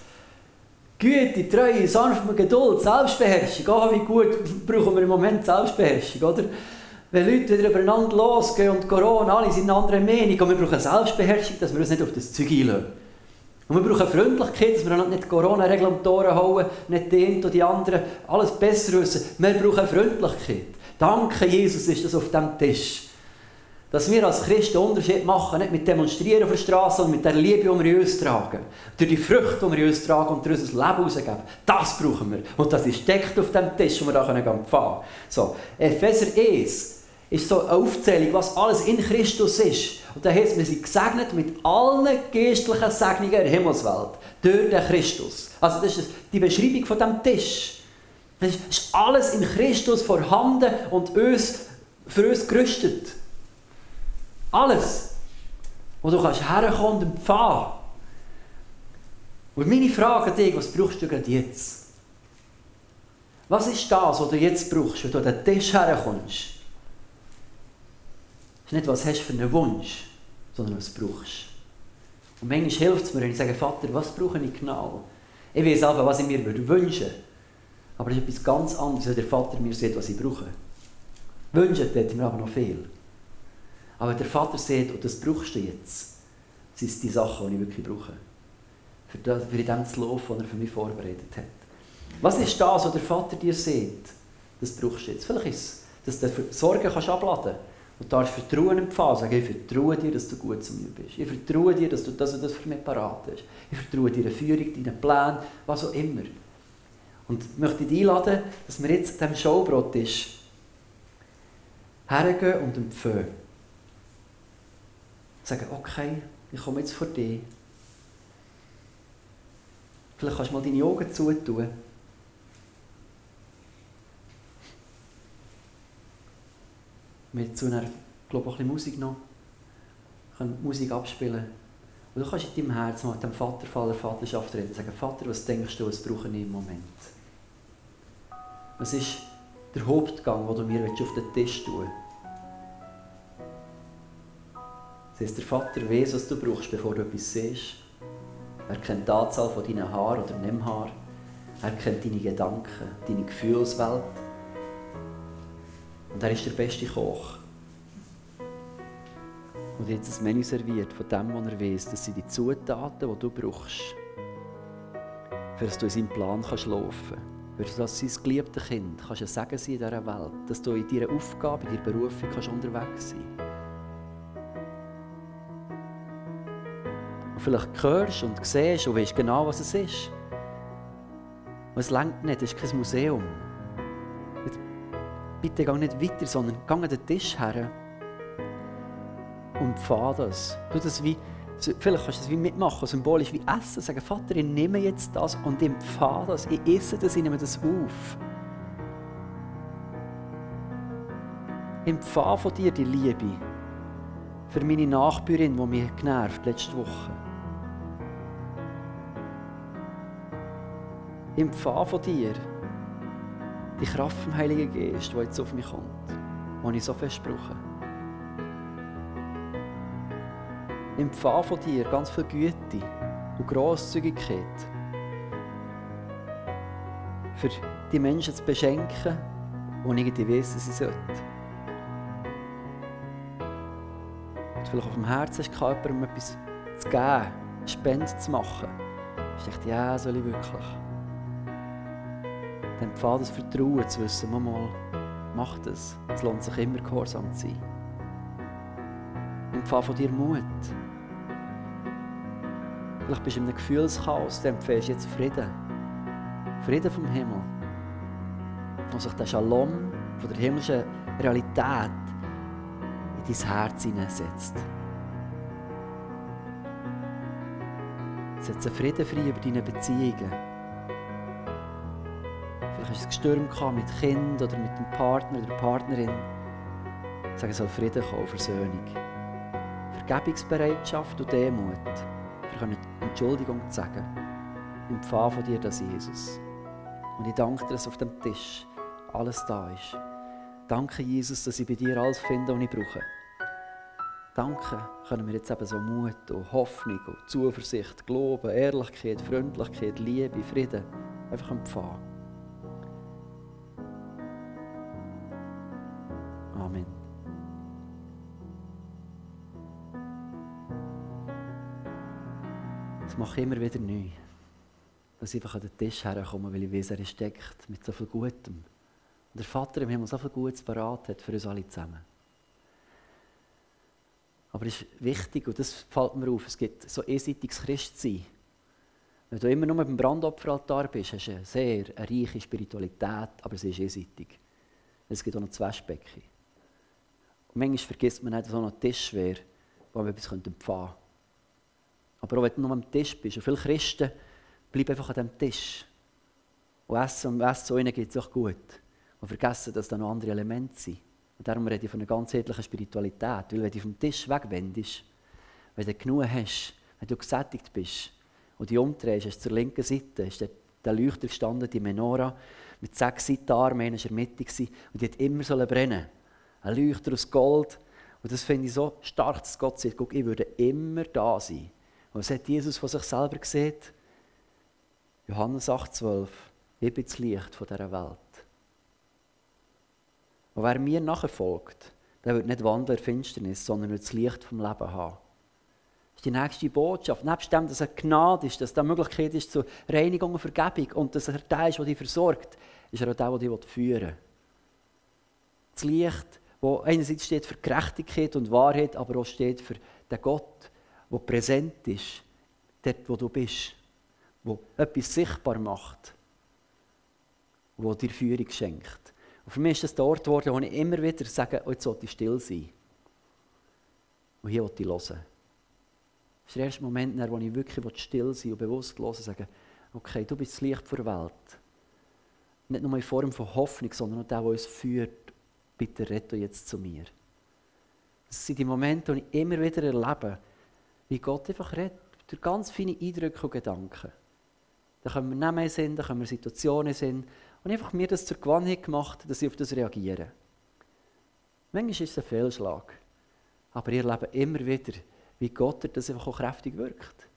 Güte, Treue, Sanftmut, Geduld, Selbstbeherrschung. Oh, wie gut brauchen wir im Moment Selbstbeherrschung, oder? Wenn Leute wieder übereinander losgehen und Corona, alle sind eine andere Meinung und wir brauchen Selbstbeherrschung, dass wir uns nicht auf das Zeug einlösen. Und wir brauchen Freundlichkeit, dass wir nicht Corona-Regeln um die Ohren hauen, nicht einen oder die anderen, alles besser wissen. Wir brauchen Freundlichkeit. Danke, Jesus, ist das auf dem Tisch. Dass wir als Christen Unterschied machen, nicht mit Demonstrieren auf der Straße, sondern mit der Liebe, die wir in uns tragen. Durch die Früchte, die wir in uns tragen und durch unser Leben rausgeben. Das brauchen wir. Und das ist deckt auf dem Tisch, wo wir da empfangen können. So, Epheser 1 ist so eine Aufzählung, was alles in Christus ist. Und da heißt wir sind gesegnet mit allen geistlichen Segnungen der Himmelswelt. Durch den Christus. Also das ist die Beschreibung von dem Tisch. Es ist alles in Christus vorhanden und uns, für uns gerüstet. Alles. Wo du kannst herkommen und empfangen. Und meine Frage an dich, was brauchst du gerade jetzt? Was ist das, was du jetzt brauchst, wenn du an den Tisch herkommst? ist nicht, was hast du für einen Wunsch, sondern was brauchst. Und manchmal hilft es mir, wenn ich sage, Vater, was brauche ich genau? Ich weiß aber, was ich mir wünschen würde. Aber es ist etwas ganz anderes, wenn der Vater mir sagt, was ich brauche. Wünschen tut mir aber noch viel. Aber der Vater sagt, und das brauchst du jetzt, das sind die Sachen, die ich wirklich brauche. Für, das, für dem zu laufen, was er für mich vorbereitet hat. Was ist das, was der Vater dir sagt? Das brauchst du jetzt. Vielleicht ist es, dass du Sorgen kannst abladen kannst. Und darfst Vertrauen empfangen. Sagen, ich vertraue dir, dass du gut zu mir bist. Ich vertraue dir, dass du das und das für mich parat hast. Ich vertraue dir eine Führung, deinen Plan, was auch immer. Und ich möchte dich einladen, dass wir jetzt an diesem Showbrot ist, hergehen und empfehlen. Sagen, okay, ich komme jetzt vor dir. Vielleicht kannst du mal deine Augen zutun. Haben zu einer, glaube ich, ein bisschen Musik noch. Können Musik abspielen. Und du kannst in deinem Herzen mal mit dem Vater der Vaterschaft reden sagen, Vater, was denkst du, was brauche ich im Moment? Was ist der Hauptgang, den du mir auf den Tisch tun Das heisst, der Vater weiß, was du brauchst, bevor du etwas siehst. Er kennt die Anzahl von deinen Haaren oder nicht Haar. Er kennt deine Gedanken, deine Gefühlswelt. Und er ist der beste Koch. Und jetzt ein Menü serviert von dem, was er weiß. Das sind die Zutaten, die du brauchst, für dass du in seinem Plan kannst laufen kannst. Für dass sein geliebtes Kind kannst ein Segen sein in dieser Welt. Dass du in deiner Aufgabe, in deiner Berufung kannst unterwegs sein Und vielleicht hörst und siehst und weißt genau, was es ist. Und es längt nicht, es ist kein Museum bitte geh nicht weiter, sondern geh an den Tisch her und fahr das. Du das wie, vielleicht kannst du das wie mitmachen, symbolisch wie essen. Sagen, Vater, ich nehme jetzt das und empfahre das, ich esse das, ich nehme das auf. Empfahre von dir die Liebe für meine Nachbarin, die mich genervt letzte Woche. Ich empfahre von dir die Kraft vom Heiligen Geist, die jetzt auf mich kommt, die ich so brauche. Empfange von dir ganz viel Güte und Grosszügigkeit. Für die Menschen zu beschenken, die irgendwie wissen, sie sollten. Und vielleicht auf dem Herzen ist jemandem etwas zu geben, Spende zu machen. Ich dachte, ja, soll ich wirklich? Dann empfahl das Vertrauen zu wissen, mal, mach das. Es lohnt sich immer, gehorsam zu sein. Empfahl von dir Mut. Vielleicht bist du in einem Gefühlschaos, dann empfehlst du jetzt Frieden. Frieden vom Himmel. Und sich der Shalom von der himmlischen Realität in dein Herz hineinsetzt. Setze Frieden frei über deine Beziehungen hast ein Gestürm gehabt mit Kind oder mit dem Partner oder der Partnerin. Sag, es soll Frieden kommen, Versöhnung. Vergebungsbereitschaft und Demut. Wir können Entschuldigung sagen. Im Pfad von dir, das Jesus. Und ich danke dir, dass auf dem Tisch alles da ist. Danke, Jesus, dass ich bei dir alles finde, was ich brauche. Danke, können wir jetzt eben so Mut und Hoffnung und Zuversicht, Glauben, Ehrlichkeit, Freundlichkeit, Liebe, Frieden einfach empfangen. Mache immer wieder neu. Dass ich einfach an den Tisch herkomme, weil ich weiß, er steckt mit so viel Gutem. Und der Vater im Himmel so viel Gutes parat hat für uns alle zusammen. Aber es ist wichtig, und das fällt mir auf, es gibt so einseitiges Christsein. Wenn du immer nur beim Brandopferaltar bist, hast du eine sehr eine reiche Spiritualität, aber sie ist einseitig. Es gibt auch noch zwei Specken. Und manchmal vergisst man nicht, dass auch noch ein Tisch wäre, wo wir etwas empfangen können. Aber auch wenn du nur am Tisch bist, und viele Christen bleiben einfach an diesem Tisch. Und essen, und essen zu ihnen geht es auch gut. Und vergessen, dass da noch andere Elemente sind. Und darum rede ich von einer ganzheitlichen Spiritualität. Weil wenn du vom Tisch wegwendest, wenn du genug hast, wenn du gesättigt bist und die umdrehst, du zur linken Seite, ist der, der Leuchter gestanden, die Menora, mit sechs Seitenarmen, einer war in der Mitte und die hat immer so brennen Ein Leuchter aus Gold. Und das finde ich so stark, dass Gott sagt, guck, ich würde immer da sein. Und was hat Jesus von sich selber gesehen? Johannes 8,12 Ich bin das Licht dieser Welt. Und wer mir nachher folgt, der wird nicht wandeln in Finsternis, sondern wird das Licht vom Leben haben. Das ist die nächste Botschaft. Nebst dem, dass er Gnade ist, dass da Möglichkeit ist zur Reinigung und Vergebung und dass er der ist, der dich versorgt, ist er auch der, der dich führen will. Das Licht, das einerseits steht für Gerechtigkeit und Wahrheit, aber auch steht für den Gott, der präsent ist, dort, wo du bist, der etwas sichtbar macht, der dir Führung schenkt. Und für mich ist das der Ort geworden, wo ich immer wieder sage, oh, jetzt sollte ich still sein. Und hier wollte ich hören. Das ist der erste Moment, wo ich wirklich still sein und bewusst hören sage, okay, du bist das Licht der Welt. Nicht nur in Form von Hoffnung, sondern auch der, der uns führt. Bitte rette jetzt zu mir. Das sind die Momente, die ich immer wieder erlebe, wie Gott einfach redet, durch ganz feine Eindrücke und Gedanken. Da können wir Namen sehen, da können wir Situationen sehen, und einfach mir das zur Gewohnheit gemacht, dass ich auf das reagiere. Manchmal ist es ein Fehlschlag. Aber ich erlebe immer wieder, wie Gott das einfach auch kräftig wirkt.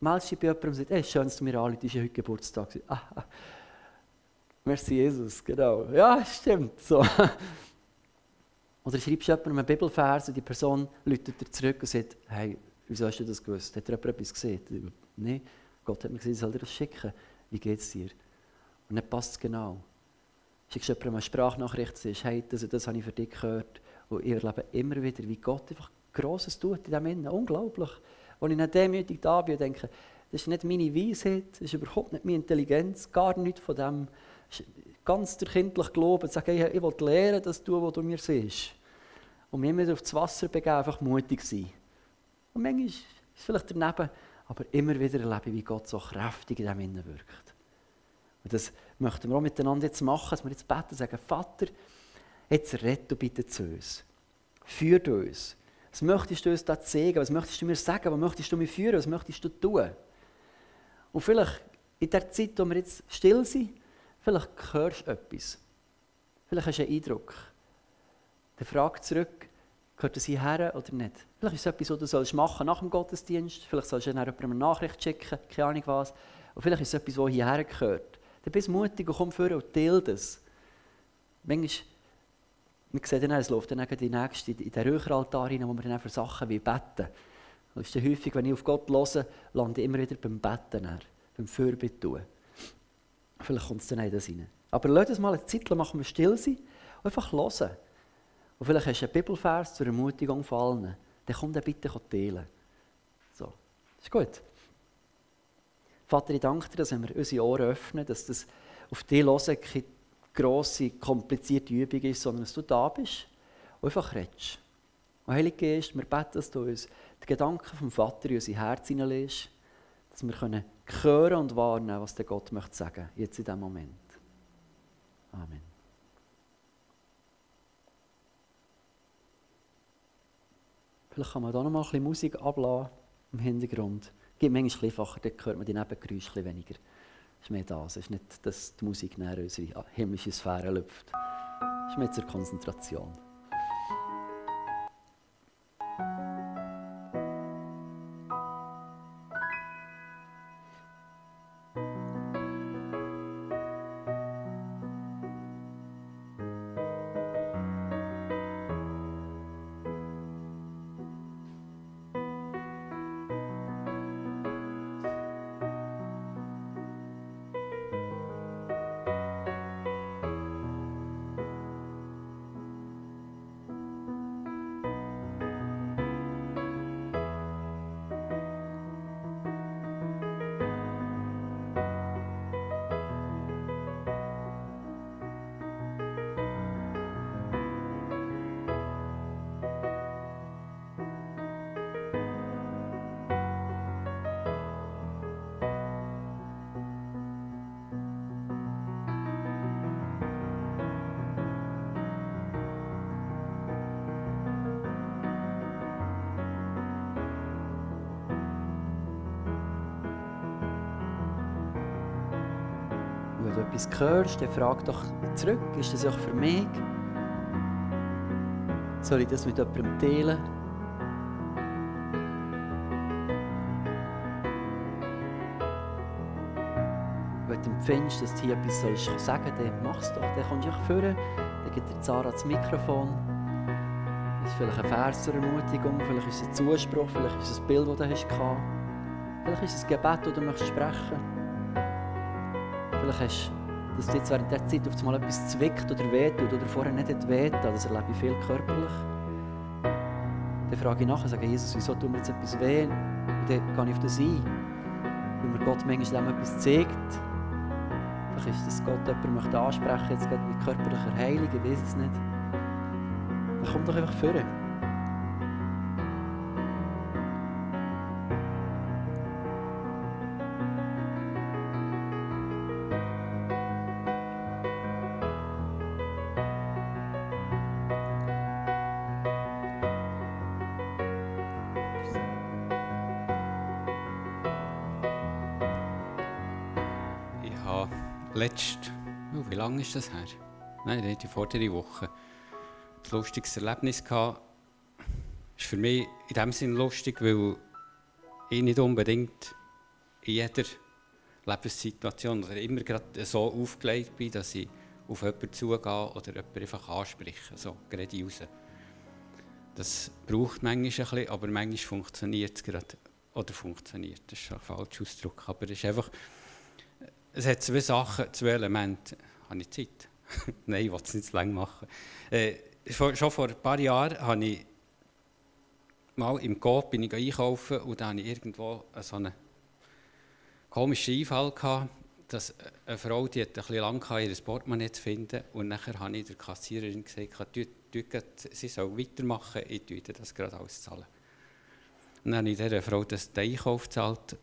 Meldest dich bei jemandem und sagst, hey, schön, dass du mir anrufst, ist ja heute Geburtstag. Ah, ah. Merci Jesus, genau. Ja, stimmt. So. Oder schreibst du jemandem einen Bibelvers und die Person läutet dir zurück und sagt, hey, wieso hast du das gewusst? Hat er jemand etwas gesehen? Nein, Gott hat mir gesagt, ich soll dir das schicken. Wie geht es dir? Und dann passt es genau. Schickst du jemandem eine Sprachnachricht, sagst, hey, das, das habe ich für dich gehört. Und ich erlebe immer wieder, wie Gott einfach Grosses tut in diesem Innen. Unglaublich. Und ich dann demütig da bin und denke, das ist nicht meine Weisheit, das ist überhaupt nicht meine Intelligenz, gar nichts von dem. Ganz der kindliche Glauben, sagen, ich, ich will lernen, das tun, was du mir siehst. Und mich immer auf das Wasser begeben, einfach mutig sein. Und manchmal ist es vielleicht daneben, aber immer wieder erlebe ich, wie Gott so kräftig in diesem Innen wirkt. Und das möchten wir auch miteinander jetzt machen, dass wir jetzt beten und sagen, Vater, jetzt rette bitte zu uns. Führ uns. Was möchtest du uns da zeigen? Was möchtest du mir sagen? Was möchtest du mir führen? Was möchtest du tun? Und vielleicht in der Zeit, wo wir jetzt still sind, vielleicht hörst du etwas. Vielleicht hast du einen Eindruck. Dann frag zurück, gehört das hierher oder nicht? Vielleicht ist es etwas, was du sollst machen nach dem Gottesdienst. Vielleicht sollst du dann jemandem eine Nachricht schicken, keine Ahnung was. Und vielleicht ist es etwas, das hierher gehört. Dann bist du mutig und komm vor und teile das. Manchmal, wir sehen dann, es läuft dann die nächste in den Räucheraltar rein, wo wir dann für Sachen wie beten. Das ist dann häufig, wenn ich auf Gott höre, lande ich immer wieder beim Betten, dann, beim Fürbitte tun. Vielleicht kommt es dann in das rein. Aber lass uns mal eine Zeit lang machen wir still sein und einfach hören. Und vielleicht hast du einen Bibelvers zur Ermutigung von allen. Dann komm dann bitte teilen. So, ist gut. Vater, ich danke dir, dass wir unsere Ohren öffnen, dass das auf dich hören keine grosse, komplizierte Übung ist, sondern dass du da bist und einfach redest. Und Heilige Geist, wir beten, dass du uns die Gedanken vom Vater in unser Herz hineinlegst, dass wir hören und wahrnehmen, was der Gott möchte sagen, jetzt in diesem Moment. Amen. Vielleicht kann man da noch mal ein bisschen Musik ablassen im Hintergrund. Es gibt manchmal einfacher, dann hört man die Nebengeräusche weniger. Es ist mehr das. Es ist nicht, dass die Musik näher unsere himmlische Sphäre lüpft. Es ist mehr zur Konzentration. Etwas hörst, dann frag doch zurück, ist das auch für mich? Soll ich das mit jemandem teilen? Wenn du empfindest, dass du hier etwas sollst sagen sollst, dann mach es doch. Dann kommst du führen, dann gibt dir Zara das Mikrofon. Das ist vielleicht ein Vers zur Ermutigung, vielleicht ist es ein Zuspruch, vielleicht ist es ein Bild, das du hast. Vielleicht ist es ein Gebet, das du möchtest sprechen Vielleicht hast dass dir jetzt während der Zeit auf einmal etwas zwickt oder wehtut oder vorher nicht wehtut, das erlebe ich viel körperlich. Dann frage ich nachher, sage Jesus, wieso tut mir jetzt etwas weh? Und dann gehe ich auf das ein. Weil mir Gott manchmal etwas zeigt. Vielleicht ist das Gott jemand möchte ansprechen, jetzt geht mit körperlicher Heilung, ich weiß es nicht. Dann kommt doch einfach vor. Letzt, oh, wie lange ist das her? Nein, die vordere Woche. Ein lustiges Erlebnis gehabt. Ist für mich in dem Sinne lustig, weil ich nicht unbedingt in jeder Lebenssituation oder immer gerade so aufgelegt bin, dass ich auf jemanden zugehe oder jemanden einfach anspreche, so gerade raus. Das braucht manchmal ein bisschen, aber manchmal funktioniert es gerade. Oder funktioniert, das ist ein falscher Ausdruck, aber es ist einfach es hat zwei Sachen, zwei Elemente. Habe ich Zeit? Nein, ich will es nicht zu lange machen. Äh, schon vor ein paar Jahren habe ich mal im Coop bin ich einkaufen und dann hatte ich irgendwo so einen komischen Einfall gehabt, dass eine Frau, die hat ein bisschen lang ihr Portemonnaie zu finden und nachher habe ich der Kassiererin gesagt, du, du, sie soll weitermachen, ich tue das gerade alles zahlen. Und dann habe ich dieser Frau das den Einkauf gezahlt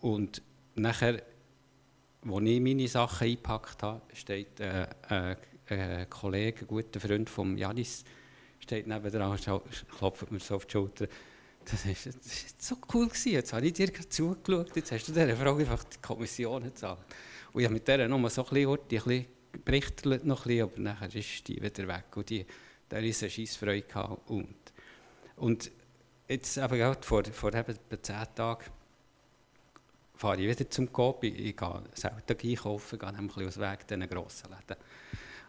und nachher als ich meine Sachen eingepackt habe, steht äh, äh, ein Kollege, ein guter Freund von Janis, steht nebenan, klopft mir so auf die Schulter. Das war so cool. Gewesen. Jetzt habe ich dir zugeschaut, jetzt hast du dieser Frau einfach die Kommission gezahlt. Und ich habe mit der noch so ein bisschen, ein bisschen berichtet, noch ein bisschen, aber nachher ist die wieder weg. Und die, da ist eine Scheissfreude. Und, und jetzt eben gerade vor, vor eben zehn Tagen, fahre ich wieder zum Coop. Ich, ich gehe selten einkaufen, gehe nämlich aus Weg diesen grossen Läden.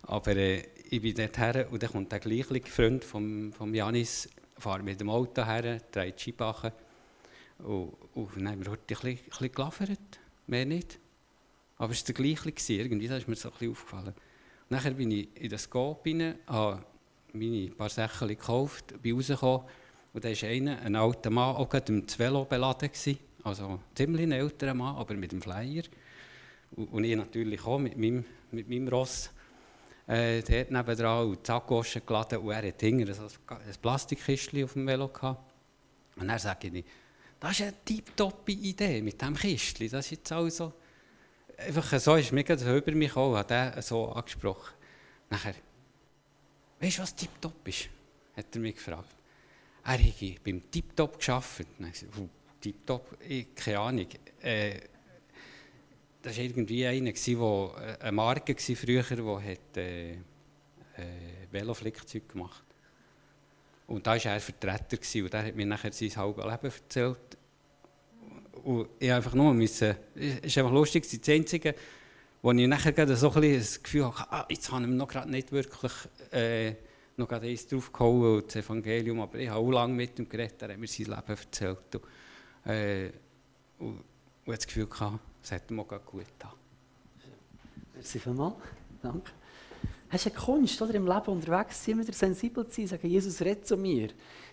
Aber äh, ich bin dort her und dann kommt der gleiche Freund von vom Janis, fahre mit dem Auto her, dreht die Scheibachen und, und dann haben wir heute ein bisschen, gelaufen, mehr nicht. Aber es war der gleiche, irgendwie, das ist mir so ein bisschen aufgefallen. Und nachher bin ich in das Coop rein, habe meine paar Sachen gekauft, bin rausgekommen und da war einer, ein alter Mann, auch gerade im Velo beladen gewesen. Also ziemlich ein älterer Mann, aber mit dem Flyer. Und ich natürlich auch mit meinem, mit meinem Ross. Äh, hat nebenan und die Sackgoschen geladen und er hat hinten so ein Plastikkistchen auf dem Velo gehabt. Und dann sage ich, das ist eine tiptoppe Idee mit diesem Kistchen. Das ist jetzt also, einfach so ist mir gerade über mich gekommen, hat er so angesprochen. Nachher, weißt du, was Tiptop ist? Hat er mich gefragt. Er hätte beim Tiptop gearbeitet. Dann ich gesagt, Tiptop, keine Ahnung. Äh, das war irgendwie einer, der äh, eine Marke war früher, die hat, äh, äh, Veloflickzeug gemacht Und da war er Vertreter gewesen, und der hat mir nachher sein halbes Leben erzählt. Und ich einfach nur müssen, es ist einfach lustig, das Einzige, wo ich nachher so ein das Gefühl habe, ah, jetzt habe ich noch gerade nicht wirklich äh, noch gerade eins draufgehauen, das Evangelium, aber ich habe auch lange mit ihm geredet, er hat mir sein Leben erzählt. Und, äh, und, und das Gefühl gehabt, es hat ihm auch gut getan. Merci vielmals. Danke. Hast du eine Kunst, oder? im Leben unterwegs sein, wieder sensibel zu sein, sagen, Jesus, red zu mir.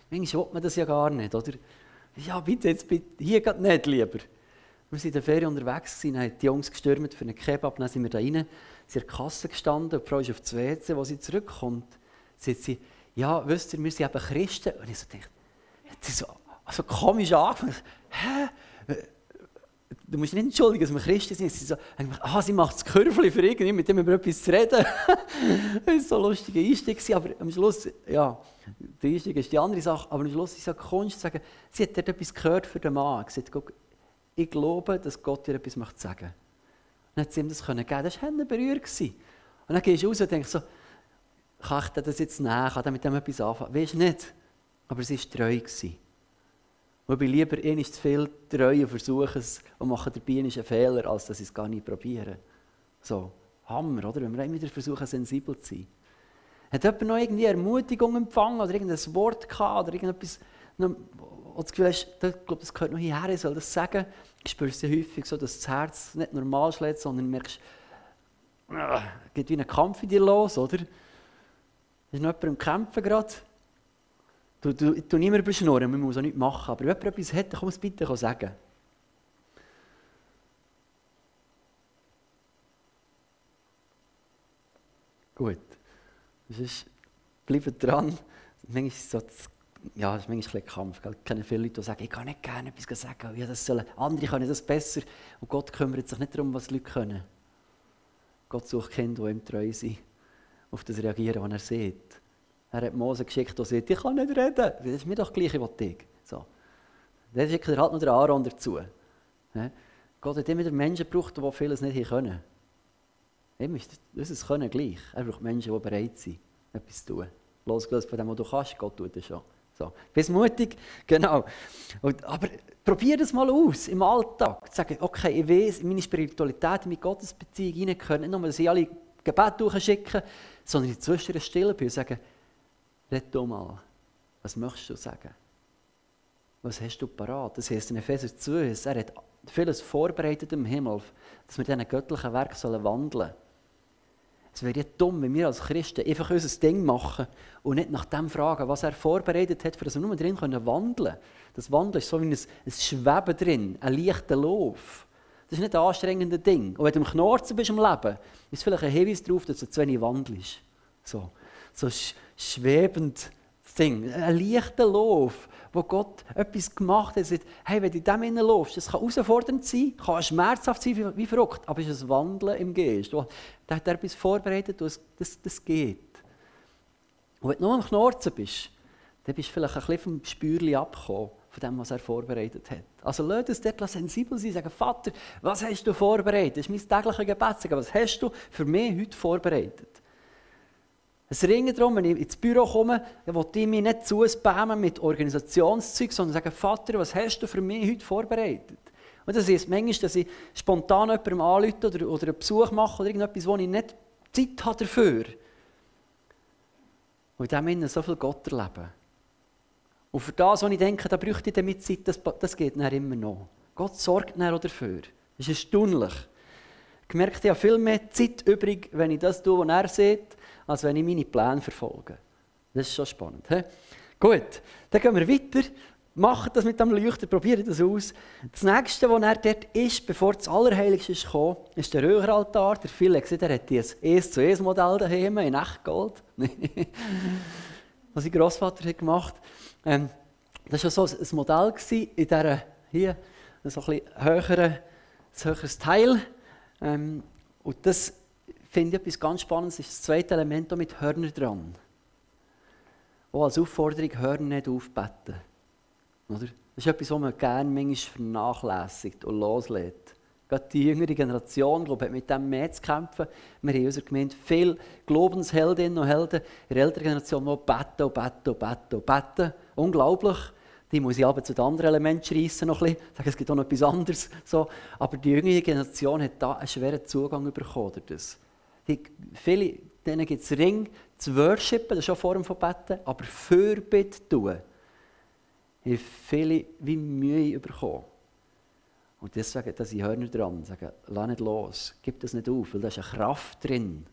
Manchmal will man das ja gar nicht, oder? Ja, bitte, jetzt bitte, hier geht nicht, lieber. Wir waren in der Ferien unterwegs, gewesen, haben die Jungs gestürmt für einen Kebab, dann sind wir da rein, sie in der Kasse gestanden, die Frau ist auf das WC, wo sie zurückkommt, sagt sie, ja, wisst ihr, wir sind eben Christen. Und ich so dachte, hat sie so also komisch angefangen. Hä? Du musst nicht entschuldigen, dass wir Christen sind. Sie so, ah, sie macht das Körfchen für irgendwie, mit dem über etwas zu reden. das war so ein lustiger Einstieg, aber am Schluss, ja, der Einstieg ist die andere Sache, aber am Schluss ist es Kunst zu sagen, sie hat dort etwas gehört für den Mann. Sie hat gesagt, ich glaube, dass Gott dir etwas möchte sagen möchte. dann hat sie ihm das können. Das war berührt. Und dann gehst du raus und denkst so, kann ich das jetzt nehmen? Kann ich mit dem etwas anfangen? Weißt du nicht. Aber sie war treu. Gewesen. Und ich bin lieber eh zu viel treu und versuche es und mache dabei einen Fehler, als dass ich es gar nicht probiere. So, Hammer, oder? Wenn wir immer wieder versuchen, sensibel zu sein. Hat jemand noch irgendwie Ermutigung empfangen oder irgendein Wort gehabt oder irgendetwas, wo das Gefühl hast, ich glaube, das gehört noch hierher, ich soll das sagen? Ich spüre es häufig so, dass das Herz nicht normal schlägt, sondern merkst, es geht wie ein Kampf in dir los, oder? Ist noch jemand im Kämpfen gerade? Du, du, du mehr beschnurren, man muss auch nichts machen. Aber wenn jemand etwas hat, dann komm es bitte sagen. Gut. Ist, bleibt dran. Manchmal ist so ja, ist manchmal ein Kampf. Ich kenne viele Leute, die sagen, ich kann nicht gerne etwas sagen. Ja, das sollen, andere können das besser. Und Gott kümmert sich nicht darum, was die Leute können. Gott sucht Kinder, die ihm treu sind auf das reagieren, was er sieht. Er hat Mose geschickt und sagt, ich kann nicht reden. Das ist mir doch gleich, was ich so. Dann schickt er halt noch den Aaron dazu. Gott hat immer Menschen gebraucht, die vieles nicht können. Ihm ist das Können gleich. Er braucht Menschen, die bereit sind, etwas zu tun. Losgelöst von dem, was du kannst, Gott tut das schon. So. Bist mutig, genau. Und, aber probier das mal aus im Alltag. Sagen, okay, ich weiß, in meine Spiritualität, in meine Gottesbeziehung hineingehören, nicht nur, dass ich alle Gebet durchschicken, sondern in zwischen still bin und sagen, red doch mal, was möchtest du sagen? Was hast du parat? Das heißt in Epheser 2, er hat vieles vorbereitet im Himmel, dass wir diesen göttlichen Werk wandeln sollen. Es wäre ja dumm, wenn wir als Christen einfach unser Ding machen und nicht nach dem fragen, was er vorbereitet hat, für das wir nur drin können wandeln. Das Wandeln ist so wie ein, ein Schweben drin, ein leichter Lauf. Das ist nicht ein anstrengendes Ding. Und wenn du im Knorzen bist im Leben, ist vielleicht ein Hinweis darauf, dass du zu wenig wandelst. So, so schwebend Ding, ein leichter Lauf, wo Gott etwas gemacht hat. Sagt, hey, wenn du in dem laufst, das kann herausfordernd sein, kann schmerzhaft sein, wie, verrückt, aber es ist ein Wandeln im Geist. Da hat er etwas vorbereitet, das, das, das geht. Und wenn du nur am Knorzen bist, dann bist du vielleicht ein bisschen vom Spürchen abgekommen von dem, was er vorbereitet hat. Also lass uns dort sensibel sein, sagen, Vater, was hast du vorbereitet? Das ist mein tägliches Gebet. Was hast du für mich heute vorbereitet? Es ringt darum, wenn ich ins Büro komme, dann will ich mich nicht zuspammen mit Organisationszeug, sondern sagen, Vater, was hast du für mich heute vorbereitet? Und das ist manchmal, dass ich spontan jemandem anrufe oder, oder einen Besuch mache oder irgendetwas, wo ich nicht Zeit habe dafür. Und in dem Sinne so viel Gott erleben. Und für das, was ich denke, da bräuchte ich damit Zeit, das, das geht dann immer noch. Gott sorgt dann auch dafür. Das ist erstaunlich. Ich merke, ich habe viel mehr Zeit übrig, wenn ich das tue, was er sieht, als wenn ich meine Pläne verfolge. Das ist schon spannend. He? Gut, dann gehen wir weiter. Macht das mit dem Leuchten, probiert das aus. Das nächste, was er dort ist, bevor das Allerheiligste ist gekommen, ist der Röhraltar. Der Phil hat er hat dieses 1 zu 1 Modell daheim in Echtgold. was sein Großvater hat gemacht ähm, Das war so ein Modell in dieser, hier, so ein bisschen höheren, höheres Teil. Ähm, und das finde ich etwas ganz Spannendes, ist das zweite Element mit Hörner dran. Auch als Aufforderung, Hörner nicht aufbeten. Oder? Das ist etwas, was man gerne manchmal vernachlässigt und loslässt. Gerade die jüngere Generation glaube, hat mit dem mehr zu kämpfen. Wir haben in unserer Gemeinde viele Glaubensheldinnen und Helden in der älteren Generation, die beten und beten und beten beten. Unglaublich. Die muss ich aber zu den anderen Elementen schreissen noch ein bisschen. Sagen, es gibt auch noch etwas anderes. So. Aber die jüngere Generation hat da einen schweren Zugang bekommen. Das. Viele, denen gibt es Ring zu worshipen, das ist auch eine Form von Beten, aber Fürbitte tun, haben viele wie Mühe bekommen. Und deswegen, dass ich nicht dran, sagen, lass nicht los, gib das nicht auf, weil da ist eine Kraft drin.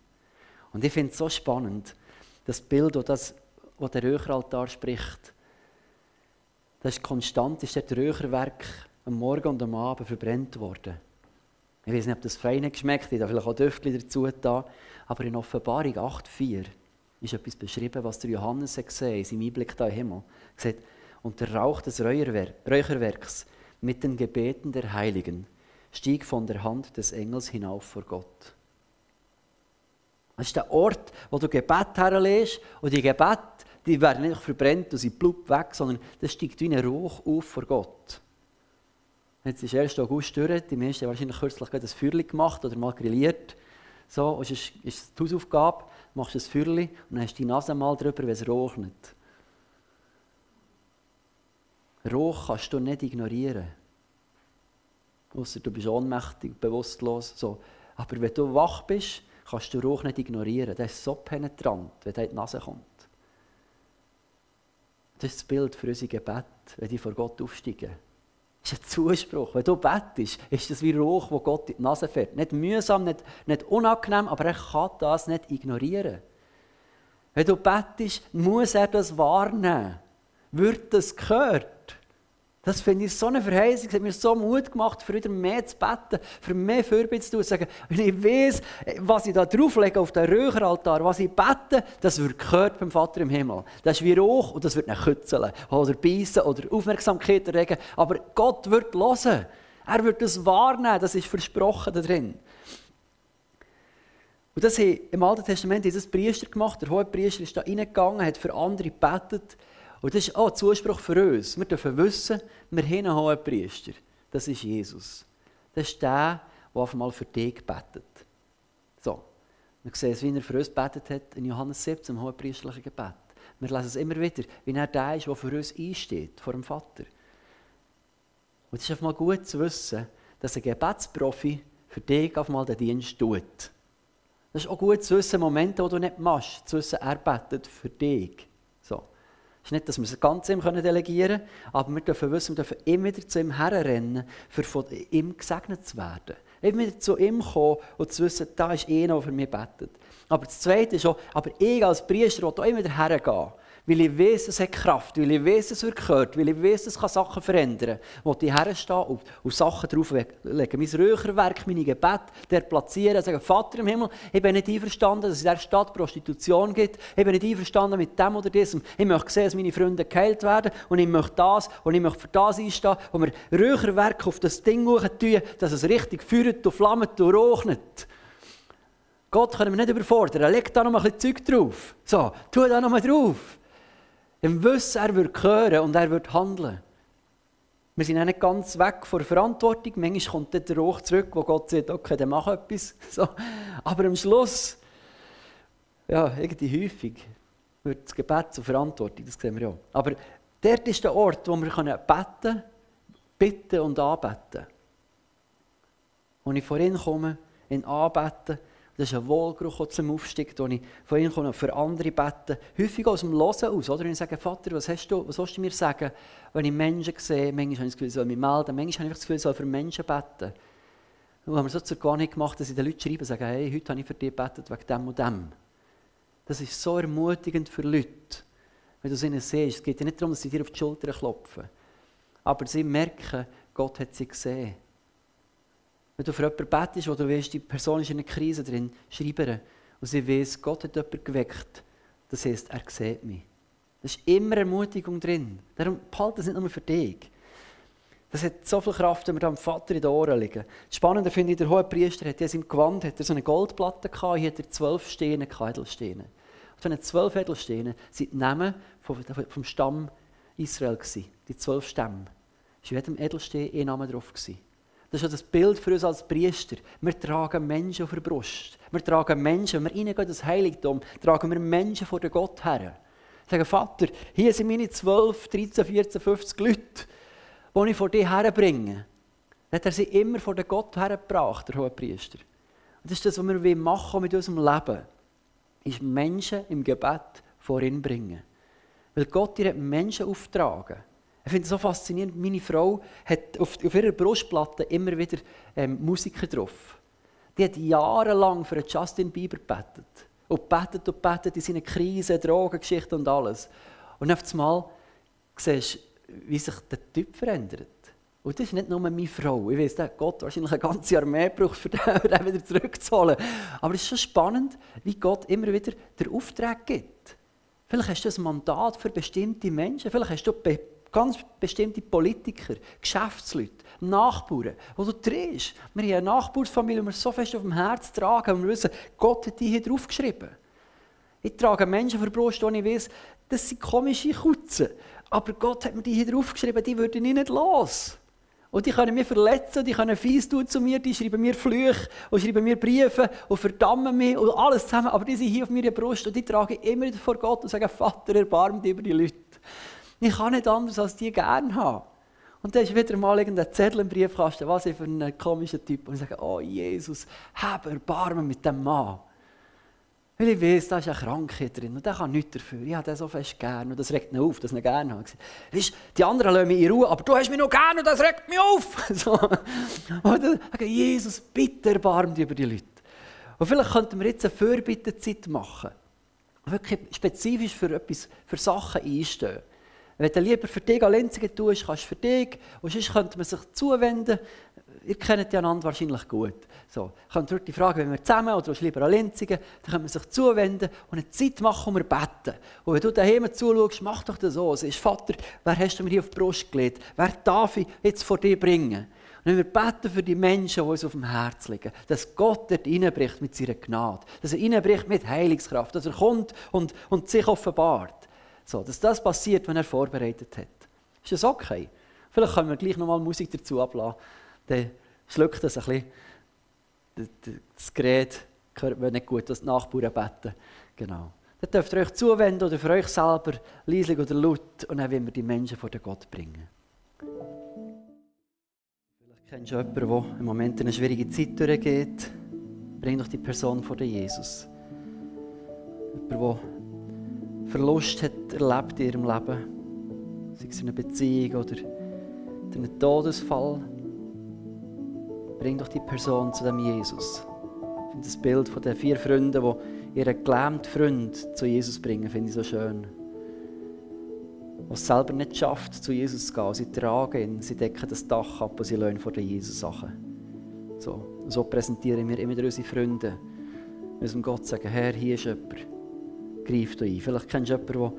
Und ich finde es so spannend, das Bild, das, das wo der Räucheraltar spricht, das ist konstant, ist der Räucherwerk am Morgen und am Abend verbrennt worden. Ich weiß nicht, ob das fein geschmeckt hat, vielleicht auch Düftchen dazu da. Aber in Offenbarung 8,4 ist etwas beschrieben, was der Johannes gesehen in seinem Einblick da im Himmel. Er sagt, und der Rauch des Räucherwerks mit den Gebeten der Heiligen stieg von der Hand des Engels hinauf vor Gott. Das ist der Ort, wo du Gebet herlegst und die Gebete, die werden nicht verbrennt und sind blub weg, sondern das steigt wie ein Rauch auf vor Gott. Jetzt ist 1. August durch, die meisten haben wahrscheinlich kürzlich ein Feuerchen gemacht oder mal grilliert. So, und es ist die Hausaufgabe, machst ein Feuerchen und dann hast du die Nase mal drüber, wenn es rochnet. Rauch kannst du nicht ignorieren. Ausser du bist ohnmächtig, bewusstlos. So. Aber wenn du wach bist, kannst du Rauch nicht ignorieren. Der ist so penetrant, wenn der in die Nase kommt. Das ist das Bild für unser Gebet, wenn die vor Gott aufsteigen. Ist ein Zuspruch. Wenn du bettest, ist das wie Rauch, wo Gott in die Nase fährt. Nicht mühsam, nicht, nicht unangenehm, aber er kann das nicht ignorieren. Wenn du bettest, muss er das wahrnehmen. Wird das gehört? Das finde ich so eine Verheißung. Es hat mir so Mut gemacht, für wieder mehr zu beten, für mehr Fürbitte zu tun. Sagen, wenn ich weiß, was ich da drauflege auf den Räucheraltar, was ich bete, das wird gehört beim Vater im Himmel. Das ist wie Rauch und das wird nicht kützeln oder beißen oder Aufmerksamkeit erregen. Aber Gott wird hören. Er wird das wahrnehmen. Das ist versprochen da drin. Und das haben, im Alten Testament hat das Priester gemacht. Der hohe Priester ist da reingegangen, hat für andere gebetet. Und das ist auch ein Zuspruch für uns. Wir dürfen wissen, wir haben einen hohen Priester. Das ist Jesus. Das ist der, der auf einmal für dich betet. So. Wir sehen es, wie er für uns betet hat in Johannes 17, im hohen priesterlichen Gebet. Wir lesen es immer wieder, wie er der ist, der für uns einsteht, vor dem Vater. Und es ist einfach mal gut zu wissen, dass ein Gebetsprofi für dich auf einmal den Dienst tut. Das ist auch gut zu wissen, Momente, wo du nicht machst, zu wissen, er betet für dich. Ist nicht, dass wir es ganz ihm delegieren können, aber wir dürfen wissen, wir dürfen immer wieder zu ihm herrennen, für von ihm gesegnet zu werden. Immer wieder zu ihm kommen und zu wissen, da ist einer, der für mich betet. Aber das Zweite ist auch, aber ich als Priester will auch immer wieder hergehen. Weil ich weiß, es hat Kraft, weil ich weiß, es wird gehört, weil ich weiß, es kann Sachen verändern. Wo ich herstehen und, und Sachen drauflegen. Mein Räucherwerk, meine Gebete, der platzieren, sagen, Vater im Himmel, ich bin nicht einverstanden, dass es in dieser Stadt Prostitution gibt. Ich bin nicht einverstanden mit dem oder diesem. Ich möchte sehen, dass meine Freunde geheilt werden und ich möchte das und ich möchte für das einstehen. Und wir Räucherwerk auf das Ding tun, dass es richtig feuert und flammt und rochnet. Gott können wir nicht überfordern. Leg da noch ein bisschen Zeug drauf. So, tu da noch mal drauf. Im Wissen, er wird hören und er wird handeln. Wir sind auch nicht ganz weg von der Verantwortung. Manchmal kommt dann der Rauch zurück, wo Gott sagt, okay, dann mach etwas. So. Aber am Schluss, ja, irgendwie häufig wird das Gebet zur Verantwortung, das sehen wir ja. Aber dort ist der Ort, wo wir beten bitten und anbeten. Wenn ich vor ihn komme, ihn anbeten, das ist ein Wohlgeruch, zum Aufstieg, den ich von ihnen komme, für andere beten. Häufig aus dem Hören aus. Oder? Wenn ich sage, Vater, was hast du, was sollst du mir sagen, wenn ich Menschen sehe? Manchmal habe ich das Gefühl, ich soll mich melden. Manchmal habe ich das Gefühl, ich soll für Menschen beten. Und haben wir so zur Gewohnheit gemacht, dass ich den Leuten schreibe, sagen, hey, heute habe ich für dich gebetet, wegen dem und dem. Das ist so ermutigend für Leute. Wenn du es ihnen siehst, es geht ja nicht darum, dass sie dir auf die Schulter klopfen. Aber sie merken, Gott hat sie gesehen. Wenn du für jemanden betest, du weißt, die Person ist in einer Krise drin, schreib ihr. Und sie weiß, Gott hat jemanden geweckt. Das heisst, er sieht mich. Da ist immer Ermutigung drin. Darum behalte es nicht nur für dich. Das hat so viel Kraft, wenn wir dem Vater in den Ohren liegen. Das Spannende finde ich, der hohe Priester hat in seinem Gewand hat er so eine Goldplatte gehabt, hier hat er zwölf Steine, Edelsteine. Und von den zwölf Edelsteinen sind die Namen vom, Stamm Israel die zwölf Stämme. Es war jedem Edelstein ein Name drauf. Gewesen. Das ist das Bild für uns als Priester. Wir tragen Menschen auf der Brust. Wir tragen Menschen, wenn wir reingehen in das Heiligtum, tragen wir Menschen vor den Gott her. Ich sage, Vater, hier sind meine 12, 13, 14, 50 Leute, die ich vor dir herbringe. Dann hat er sie immer vor den Gott hergebracht, der hohe Priester. Und das ist das, was wir machen mit unserem Leben. Ist Menschen im Gebet vor ihn bringen. Weil Gott dir Menschen auftragen. Ich finde es so faszinierend. Meine Frau hat auf, auf ihrer Brustplatte immer wieder ähm, Musiker drauf. Die hat jahrelang für Justin Bieber gebetet. Und betet und betet in seinen Krisen, Drogengeschichten und alles. Und auf einmal siehst du, wie sich der Typ verändert. Und das ist nicht nur meine Frau. Ich weiß, dass Gott wahrscheinlich ein ganzes Jahr mehr braucht, für den wieder zurückzuholen. Aber es ist schon spannend, wie Gott immer wieder den Auftrag gibt. Vielleicht hast du ein Mandat für bestimmte Menschen. Vielleicht hast du ganz bestimmte Politiker, Geschäftsleute, Nachbarn, wo du drehst. Wir haben eine Nachbarsfamilie, die wir so fest auf dem Herz tragen und wir wissen, Gott hat die hier draufgeschrieben. Ich trage Menschen vor der Brust, die ich weiß, das sind komische Kutzen. Aber Gott hat mir die hier draufgeschrieben, die würden ich nicht los. Und die können mich verletzen, die können fies tun zu mir, die schreiben mir Flüche und schreiben mir Briefe und verdammen mich und alles zusammen. Aber die sind hier auf meiner Brust und die trage ich immer vor Gott und sagen, Vater, erbarm dich über die Leute. Ich kann nicht anders als die gerne haben. Und dann ist wieder mal irgendein Zettel im Briefkasten, was ich für ein komischer Typ. Und ich sage, oh Jesus, hab Erbarmen mit dem Mann. Weil ich weiß, da ist eine Krankheit drin und der kann nichts dafür. Ich habe den so fest gern und das regt mich auf, dass ich ihn gerne habe. Die anderen lassen mich in Ruhe, aber du hast mich noch gern und das regt mich auf. So. Und dann Jesus, bitte erbarm dich über die Leute. Und vielleicht könnten wir jetzt eine Fürbittezeit machen. Wirklich spezifisch für etwas, für Sachen einstehen. Wenn du lieber für dich Lenzingen tust, kannst du für dich. Und sonst könnte man sich zuwenden. Ihr kennt ja einander wahrscheinlich gut. So, könnt ihr die Frage, wenn wir zusammen oder lieber an Lenzingen, dann können wir sich zuwenden und eine Zeit machen, wo wir beten. Und wenn du daheim zuschaust, mach doch das so. Sagst, Vater, wer hast du mir hier auf die Brust gelegt? Wer darf ich jetzt vor dir bringen? Und wenn wir beten für die Menschen, die uns auf dem Herz liegen, dass Gott dort reinbricht mit seiner Gnade, dass er reinbricht mit Heilungskraft, dass er kommt und, und sich offenbart. So, dass das passiert, wenn er vorbereitet hat. Ist das okay? Vielleicht können wir gleich nochmal Musik dazu ablassen. Dann schluckt das ein bisschen. Das Gerät hört man nicht gut, dass die Nachbarn beten. Genau. Dann dürft ihr euch zuwenden oder für euch selber leislich oder laut und dann wollen wir die Menschen vor den Gott bringen. Vielleicht kennst du jemanden, der im Moment eine schwierige Zeit durchgeht. Bring doch die Person vor den Jesus. Jemand, der Verlust hat erlebt in ihrem Leben, sei es in einer Beziehung oder in einem Todesfall, bring doch die Person zu dem Jesus. Ich finde das Bild von den vier Freunden, die ihren gelähmten Freund zu Jesus bringen, finde ich so schön. Was selber nicht schafft, zu Jesus zu gehen. Sie tragen ihn, sie decken das Dach ab und sie lassen vor den Jesus Sachen. So, so präsentieren wir immer unsere Freunde. Wir müssen Gott sagen, Herr, hier ist jemand greif ein. Vielleicht kennst du jemanden, der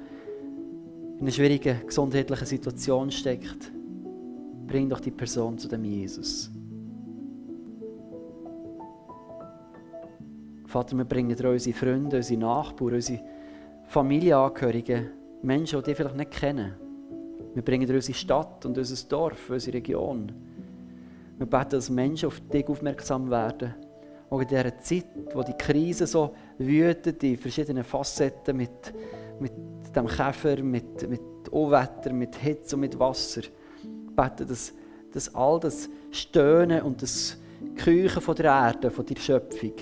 in einer schwierigen gesundheitlichen Situation steckt. Bring doch die Person zu dem Jesus. Vater, wir bringen dir unsere Freunde, unsere Nachbarn, unsere Familienangehörigen, Menschen, die dich vielleicht nicht kennen. Wir bringen dir unsere Stadt und unser Dorf, unsere Region. Wir beten, dass Menschen auf dich aufmerksam werden auch in dieser Zeit, wo die Krise so wütet, in verschiedenen Facetten mit, mit dem Käfer, mit, mit Unwetter, mit Hitze und mit Wasser, bete, dass, dass all das Stöhnen und das Küchen von der Erde, von der Schöpfung,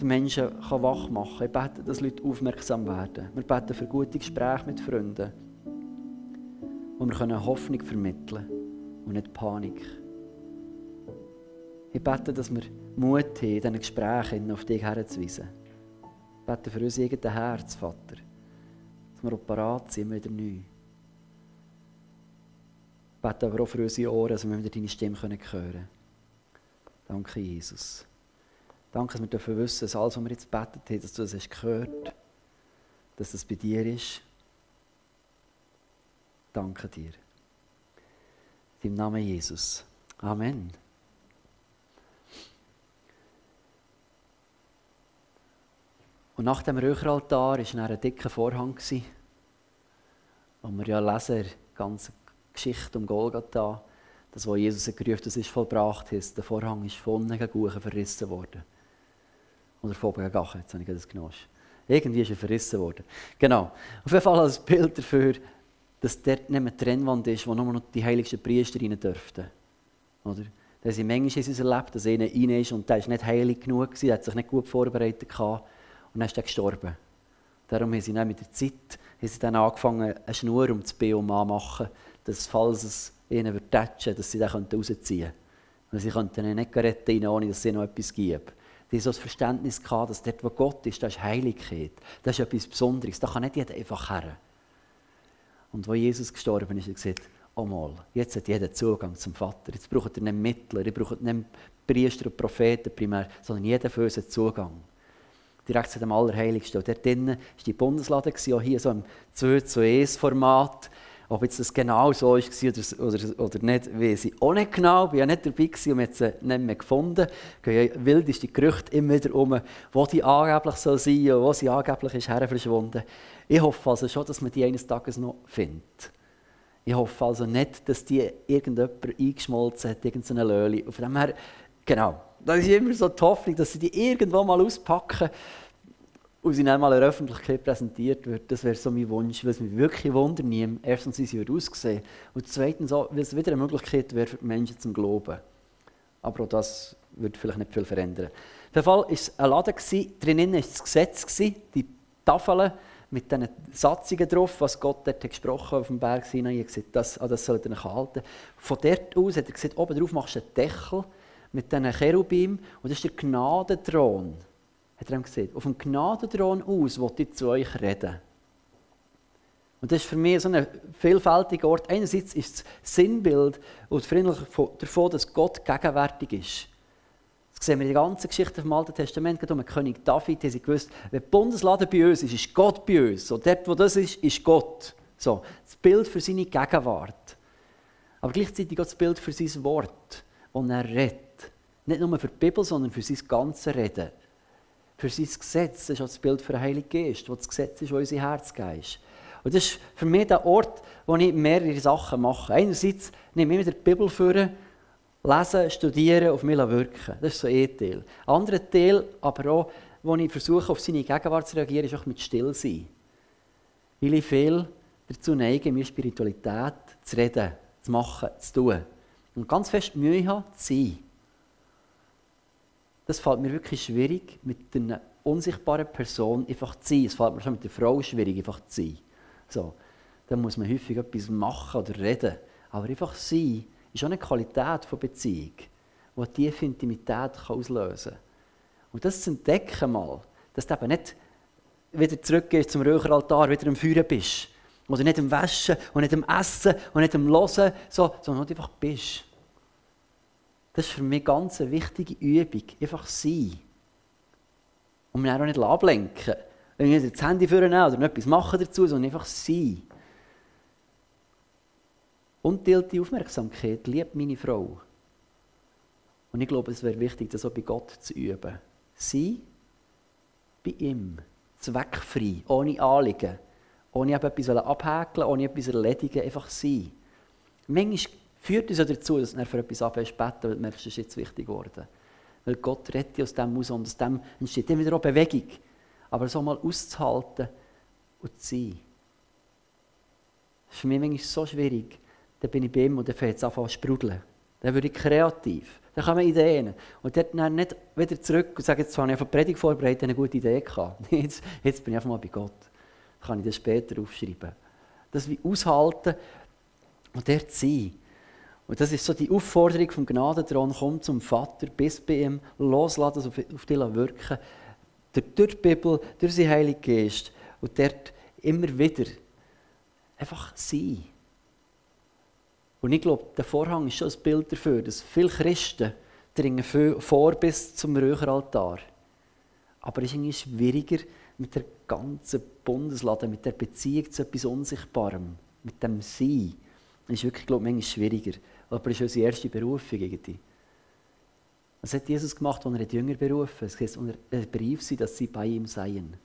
die Menschen kann wach machen kann. Ich bete, dass Leute aufmerksam werden. Wir beten für gute Gespräche mit Freunden, wo wir Hoffnung vermitteln können und nicht Panik. Ich bete, dass wir Mut haben, in diesen Gesprächen auf dich herzuweisen. Ich bete für unser eigenes Herz, Vater, dass wir parat sind, wieder neu. Ich bete aber auch für unsere Ohren, dass wir wieder deine Stimme hören können. Danke, Jesus. Danke, dass wir wissen, dass alles, was wir jetzt betet haben, dass du das hast gehört, dass das bei dir ist. Danke dir. Beim Namen Jesus. Amen. Und nach dem Räucheraltar war ein dicker Vorhang, wo wir ja lesen, die ganze Geschichte um Golgatha, das, was Jesus gerufen das ist vollbracht ist. Der Vorhang ist von unten gegen verrissen worden. Oder von oben gegen jetzt habe ich das genommen. Irgendwie ist er verrissen worden. Genau. Auf jeden Fall als Bild dafür, dass dort nicht mehr die Trennwand ist, wo nur noch die heiligsten Priester rein dürften. Oder? Da haben manchmal in unserem Leben, dass einer rein ist und der ist nicht heilig genug gewesen, hat sich nicht gut vorbereitet gehabt und dann ist er gestorben. Darum haben sie dann mit der Zeit haben sie dann angefangen, eine Schnur um das Biom anzumachen, dass falls es ihnen wird tätschen, dass sie den rausziehen könnten. Weil sie könnten ihn nicht retten, ohne dass es noch etwas gibt. Die so das Verständnis gehabt, dass dort, wo Gott ist, das ist Heiligkeit. Das ist etwas Besonderes. Da kann nicht jeder einfach her. Und als Jesus gestorben ist, hat er gesagt, oh mal, jetzt hat jeder Zugang zum Vater. Jetzt braucht er nicht Mittler, ihr braucht nicht Priester und Propheten primär, sondern jeder für uns Zugang. Direkt zu dem Allerheiligsten. Und dort drinnen war die Bundeslade, auch hier so im 2 zu 1 Format. Ob jetzt das genau so war oder, oder, oder nicht, weiß ich auch nicht genau. Ich war ja nicht dabei und wir haben sie nicht mehr gefunden. Es gehen ja wildeste Gerüchte immer wieder um, wo die angeblich soll sein und wo sie angeblich ist verschwunden. Ich hoffe also schon, dass man die eines Tages noch findet. Ich hoffe also nicht, dass die irgendjemand eingeschmolzen hat, irgendeine Löli. Von dem her, genau, das ist immer so die Hoffnung, dass sie die irgendwo mal auspacken und sie dann mal in der Öffentlichkeit präsentiert wird. Das wäre so mein Wunsch, weil es mich wirklich wundern nimmt. Erstens, wie sie wird aussehen und zweitens, auch, weil es wieder eine Möglichkeit wäre für die Menschen zum Glauben. Aber auch das würde vielleicht nicht viel verändern. Auf jeden Fall war es ein Laden, drinnen war das Gesetz, die Tafeln mit diesen Satzungen drauf, was Gott dort gesprochen auf dem Berg Sinai. Er hat gesagt, das, ah, das sollt ihr euch halten. Von dort aus hat er gesagt, oben drauf machst du einen Deckel mit diesen Cherubim und das ist der Gnadenthron hat er ihm gesagt, auf dem Gnadenthron aus will ich zu euch reden. Und das ist für mich so ein vielfältiger Ort. Einerseits ist das Sinnbild und Freundlich davon, dass Gott gegenwärtig ist. Das sehen wir in der ganzen Geschichte vom Alten Testament, gerade um den König David, haben sie gewusst, wenn die Bundeslade bei uns ist, ist Gott bei uns. Und dort, wo das ist, ist Gott. So, das Bild für seine Gegenwart. Aber gleichzeitig auch das Bild für sein Wort, und er redet. Nicht nur für die Bibel, sondern für sein ganzes Reden für sein Gesetz. Das ist auch das Bild für den Heiligen Geist, wo das Gesetz ist, wo unser Herz ist. Und das ist für mich der Ort, wo ich mehrere Sachen mache. Einerseits nehme ich mir die Bibel vor, lesen, studieren, auf mich wirken. Das ist so ein Teil. Ein anderer Teil, aber auch, wo ich versuche, auf seine Gegenwart zu reagieren, ist auch mit Stillsein. Weil ich viel dazu neige, mir Spiritualität zu reden, zu machen, zu tun. Und ganz fest Mühe habe, zu sein das fällt mir wirklich schwierig, mit einer unsichtbaren Person einfach zu sein. Es fällt mir schon mit der Frau schwierig, einfach zu sein. So, dann muss man häufig etwas machen oder reden. Aber einfach sein ist auch eine Qualität von Beziehung, die tiefe Intimität auslösen kann. Und das zu entdecken mal, dass du eben nicht wieder zurückgehst zum Räucheraltar, wieder am Feuer bist. Oder nicht am Waschen und nicht am Essen und nicht am Hören, so, sondern einfach bist. Das ist für mich ganz eine wichtige Übung. Einfach sein. Und mich auch nicht ablenken. Wenn ich das Handy führen oder etwas machen dazu, sondern einfach sein. Unteilte Aufmerksamkeit liebt meine Frau. Und ich glaube, es wäre wichtig, das auch bei Gott zu üben. Sein bei ihm. Zweckfrei, ohne Anliegen. Ohne etwas abhäkeln, ohne etwas erledigen. Einfach sein. Manchmal führt uns ja dazu, dass wir für etwas anfängst beten, weil du merkst, es ist jetzt wichtig geworden. Weil Gott rettet aus dem aus und aus dem entsteht dann wieder auch Bewegung. Aber so mal auszuhalten und zu sein. Das ist für mich manchmal so schwierig. Dann bin ich bei ihm und dann fängt es an zu sprudeln. Dann werde ich kreativ. Dann kommen Ideen. Und dann nicht wieder zurück und sagen, jetzt habe ich auf eine Predigt vorbereitet eine gute Idee gehabt. Jetzt, jetzt bin ich einfach mal bei Gott. Dann kann ich das später aufschreiben. Das wie aushalten und dort sein. Und das ist so die Aufforderung vom Gnadenthron, komm zum Vater, bis bei ihm, loslassen, auf, auf dich wirken. Durch die Bibel, durch seinen Heiligen Geist. Und dort immer wieder einfach sein. Und ich glaube, der Vorhang ist schon ein Bild dafür, dass viele Christen dringen vor bis zum Räucheraltar. Aber es ist irgendwie schwieriger mit der ganzen Bundeslade, mit der Beziehung zu etwas Unsichtbarem, mit dem Sein. Es ist wirklich, glaube ich, manchmal schwieriger. Aber das ist unsere erste Berufung irgendwie. Was hat Jesus gemacht, als er die Jünger berufen hat? Es er berief sie, dass sie bei ihm seien.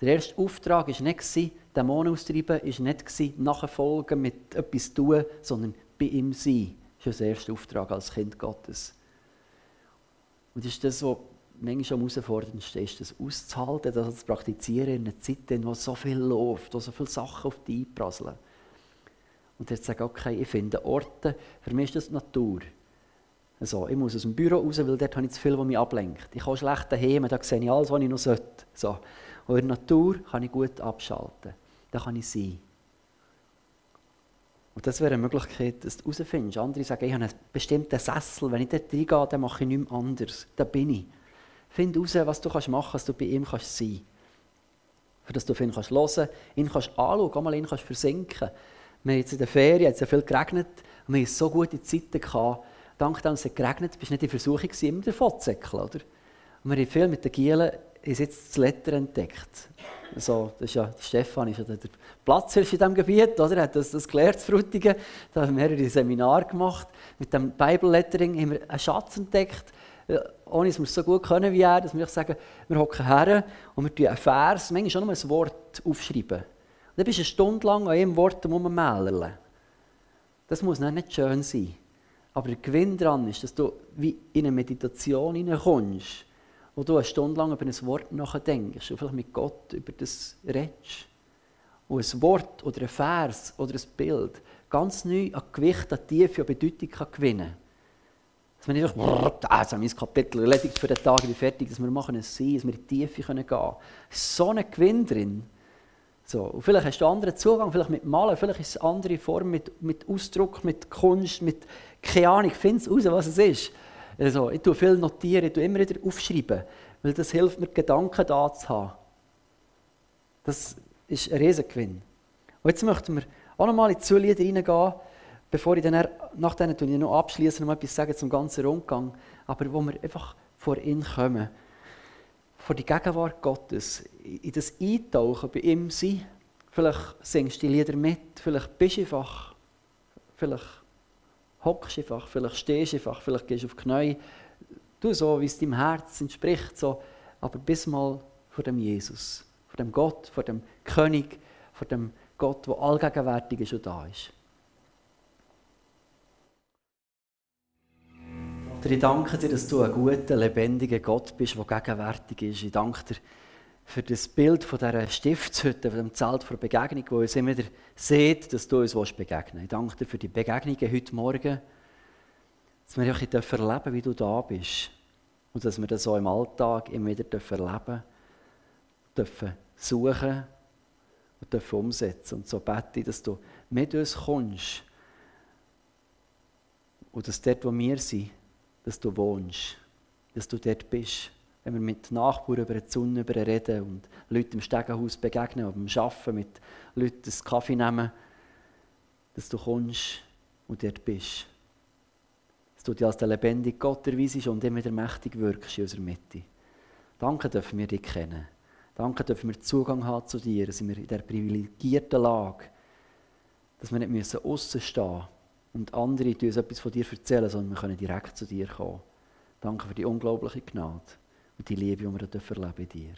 Der erste Auftrag war nicht, Dämonen austreiben, war nicht nachfolgen, mit etwas tun, sondern bei ihm sein. Das ist unser erster Auftrag als Kind Gottes. Und das ist das, was manchmal am herausforderndsten ist, das auszuhalten, das zu praktizieren in einer Zeit, in der so viel läuft, wo so viele Sachen auf dich einprasseln. Und jetzt sage okay, ich finde Orte, für mich ist das die Natur. Also, ich muss aus dem Büro raus, weil dort habe ich zu viel, was mich ablenkt. Ich kann schlecht daheim, da sehe ich alles, was ich noch sollte. So. Und in der Natur kann ich gut abschalten. Da kann ich sein. Und das wäre eine Möglichkeit, dass du herausfindest. Andere sagen, ich habe einen bestimmten Sessel. Wenn ich dort reingehe, dann mache ich nichts anderes. Da bin ich. Find heraus, was du machen kannst, dass du bei ihm kannst sein kannst. Für das du auf ihn kannst hören, ihn kannst anschauen, mal ihn kannst versinken. Wir haben jetzt in der Ferien, es ja viel geregnet, und wir hatten so gute Zeiten gehabt. Dank dem, dass es geregnet bist du nicht in Versuchung, immer davon zu säckeln, oder? Und wir haben viel mit den Gielen ist jetzt das Letter entdeckt. Also, das ist ja, Stefan ist ja der Platzhirsch in diesem Gebiet, oder? Er hat das, das gelernt, Frutigen. Da haben wir mehrere Seminare gemacht. Mit dem Bible Lettering haben wir einen Schatz entdeckt, ohne dass wir es so gut können wie er. Dass wir sagen, wir hocken her und wir tun einen Vers, manchmal schon nur ein Wort aufschreiben. Dann bist du eine Stunde lang an einem Wort rummelden. Das muss nicht schön sein. Aber der Gewinn daran ist, dass du wie in eine Meditation hineinkommst wo du eine Stunde lang über ein Wort nachdenkst und vielleicht mit Gott über das redest. Und ein Wort oder ein Vers oder ein Bild ganz neu an Gewicht, an Tiefe, an Bedeutung kann gewinnen kann. Dass wir nicht einfach, ah, jetzt haben wir mein Kapitel erledigt für den Tag, ich bin fertig, dass wir machen es sein, dass wir in die Tiefe gehen können. So ein Gewinn drin. So, und vielleicht hast du einen anderen Zugang, vielleicht mit Malen, vielleicht ist es eine andere Form, mit, mit Ausdruck, mit Kunst, mit, keine Ahnung, find es raus, was es ist. Also, ich tue viel notieren, ich tue immer wieder aufschreiben, weil das hilft mir, Gedanken da zu haben. Das ist ein Riesengewinn. Und jetzt möchten wir auch nochmal in die Zulieder reingehen, bevor ich dann nach denen noch abschließen noch etwas sagen zum ganzen Rundgang, aber wo wir einfach vor ihn kommen, vor die Gegenwart Gottes, in das Eintauchen bei ihm sein. Vielleicht singst du die Lieder mit, vielleicht bist du einfach, vielleicht hockst einfach, vielleicht stehst du einfach, vielleicht gehst du auf die Knie. Du so, wie es deinem Herz entspricht, so. aber bis mal vor dem Jesus, vor dem Gott, vor dem König, vor dem Gott, der allgegenwärtig ist und da ist. Ich danke dir, dass du ein guter, lebendiger Gott bist, der gegenwärtig ist. Ich danke dir, für das Bild von dieser Stiftshütte, von dem Zelt der Begegnung, wo uns immer wieder sieht, dass du uns begegnen willst. Ich danke dir für die Begegnungen heute Morgen, dass wir auch erleben wie du da bist. Und dass wir das auch im Alltag immer wieder erleben dürfen, suchen und dürfen umsetzen. Und so bete ich, dass du mit uns kommst und dass dort, wo wir sind, dass du wohnst, dass du dort bist wenn wir mit Nachbarn über die Sonne reden und Leute im Stegenhaus begegnen beim Arbeiten mit Leuten einen Kaffee nehmen, dass du kommst und dort bist. Dass du dich als der lebendige Gott erweisest und immer wieder mächtig wirkst in unserer Mitte. Danke dürfen wir dich kennen. Danke dürfen wir Zugang haben zu dir, dass wir in dieser privilegierten Lage, dass wir nicht müssen aussen stehen und andere uns etwas von dir erzählen, sondern wir können direkt zu dir kommen. Danke für die unglaubliche Gnade und die Liebe, die wir erleben in dir.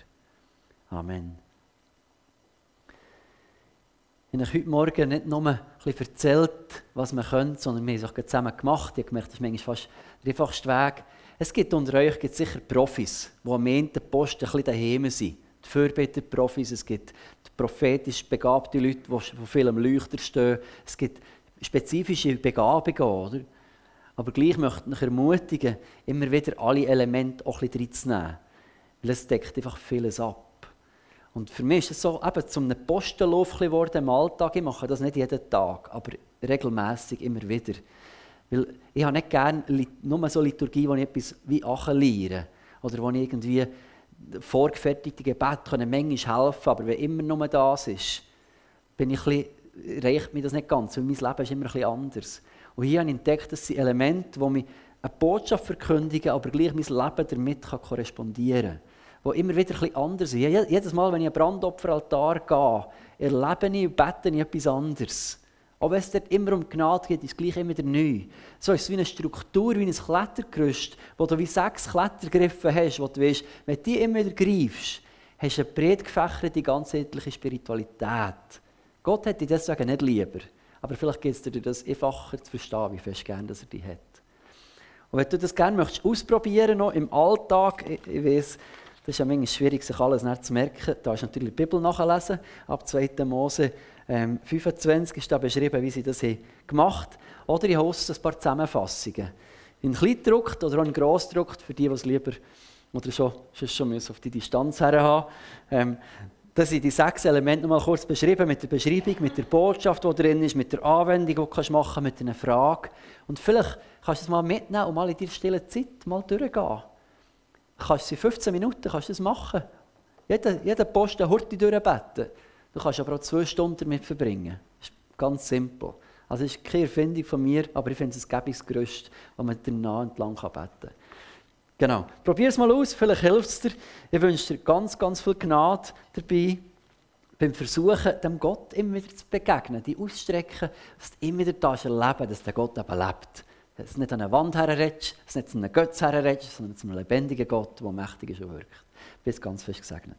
Amen. Ich habe euch heute Morgen nicht nur ein bisschen erzählt, was wir können, sondern wir haben es auch zusammen gemacht. Ich habe gemerkt, das ist manchmal fast der einfachste Weg. Es gibt unter euch gibt sicher Profis, die am Ende Post ein bisschen daheim sind. Die Fürbitter-Profis, es gibt prophetisch begabte Leute, die von vielem Leuchter stehen. Es gibt spezifische Begabungen, oder? Aber gleich möchte ich euch ermutigen, immer wieder alle Elemente auch ein bisschen reinzunehmen. Weil es deckt einfach vieles ab. Und für mich ist es so eben zum Postenlauf geworden im Alltag. Ich mache das nicht jeden Tag, aber regelmäßig immer wieder. Weil ich habe nicht gerne nur so Liturgie, wo ich etwas wie acheliere. Oder wo ich irgendwie vorgefertigte Gebete manchmal helfen aber wenn immer nur das ist, bin ich ein bisschen, reicht mir das nicht ganz, weil mein Leben ist immer ein bisschen anders. Und hier habe ich entdeckt, dass sind Elemente, die mich eine Botschaft verkündigen, aber gleich mein Leben damit kann korrespondieren kann. Die immer wieder etwas anders sind. Jedes Mal, wenn ich an Brandopferaltar gehe, erlebe ich und bete ich etwas anderes. Auch wenn es dort immer um Gnade geht, ist es gleich immer wieder neu. So ist es wie eine Struktur, wie ein Klettergerüst, wo du wie sechs Klettergriffe hast, wo du weißt, wenn du die immer wieder greifst, hast du eine breit gefächerte, ganzheitliche Spiritualität. Gott hätte dich deswegen nicht lieber. Aber vielleicht geht es dir das einfacher zu verstehen, wie fest gern er dich hat. Und wenn du das gerne möchtest ausprobieren noch im Alltag, ich, ich weiss, das ist ja manchmal schwierig, sich alles zu merken. Da ist natürlich die Bibel nachlesen. Ab 2. Mose ähm, 25 ist da beschrieben, wie sie das haben gemacht haben. Oder ich hoste ein paar Zusammenfassungen. In Kleindruck oder in Grossdruck, für die, die es lieber oder schon, schon auf die Distanz her haben. Ähm, da sind die sechs Elemente noch mal kurz beschrieben, mit der Beschreibung, mit der Botschaft, die drin ist, mit der Anwendung, die du machen kannst, mit einer Frage. Und vielleicht kannst du es mal mitnehmen und mal in deiner stillen Zeit mal durchgehen. Kannst du in 15 Minuten kannst du das machen. Jeder, jeder Posten Horti durchbeten. Du kannst aber auch zwei Stunden damit verbringen. Das ist ganz simpel. Also es ist keine Erfindung von mir, aber ich finde es ein gäbiges Gerüst, wo man danach entlang beten kann. Genau. Probier es mal aus, vielleicht hilft es dir. Ich wünsche dir ganz, ganz viel Gnade dabei, beim Versuchen, dem Gott immer wieder zu begegnen, die ausstrecken, dass du immer wieder das erleben dass der Gott eben lebt. Dass du nicht an eine Wand herredest, dass du nicht zu einem Götz herredest, sondern zu einem lebendigen Gott, der mächtig ist und wirkt. Bis ganz fest gesegnet.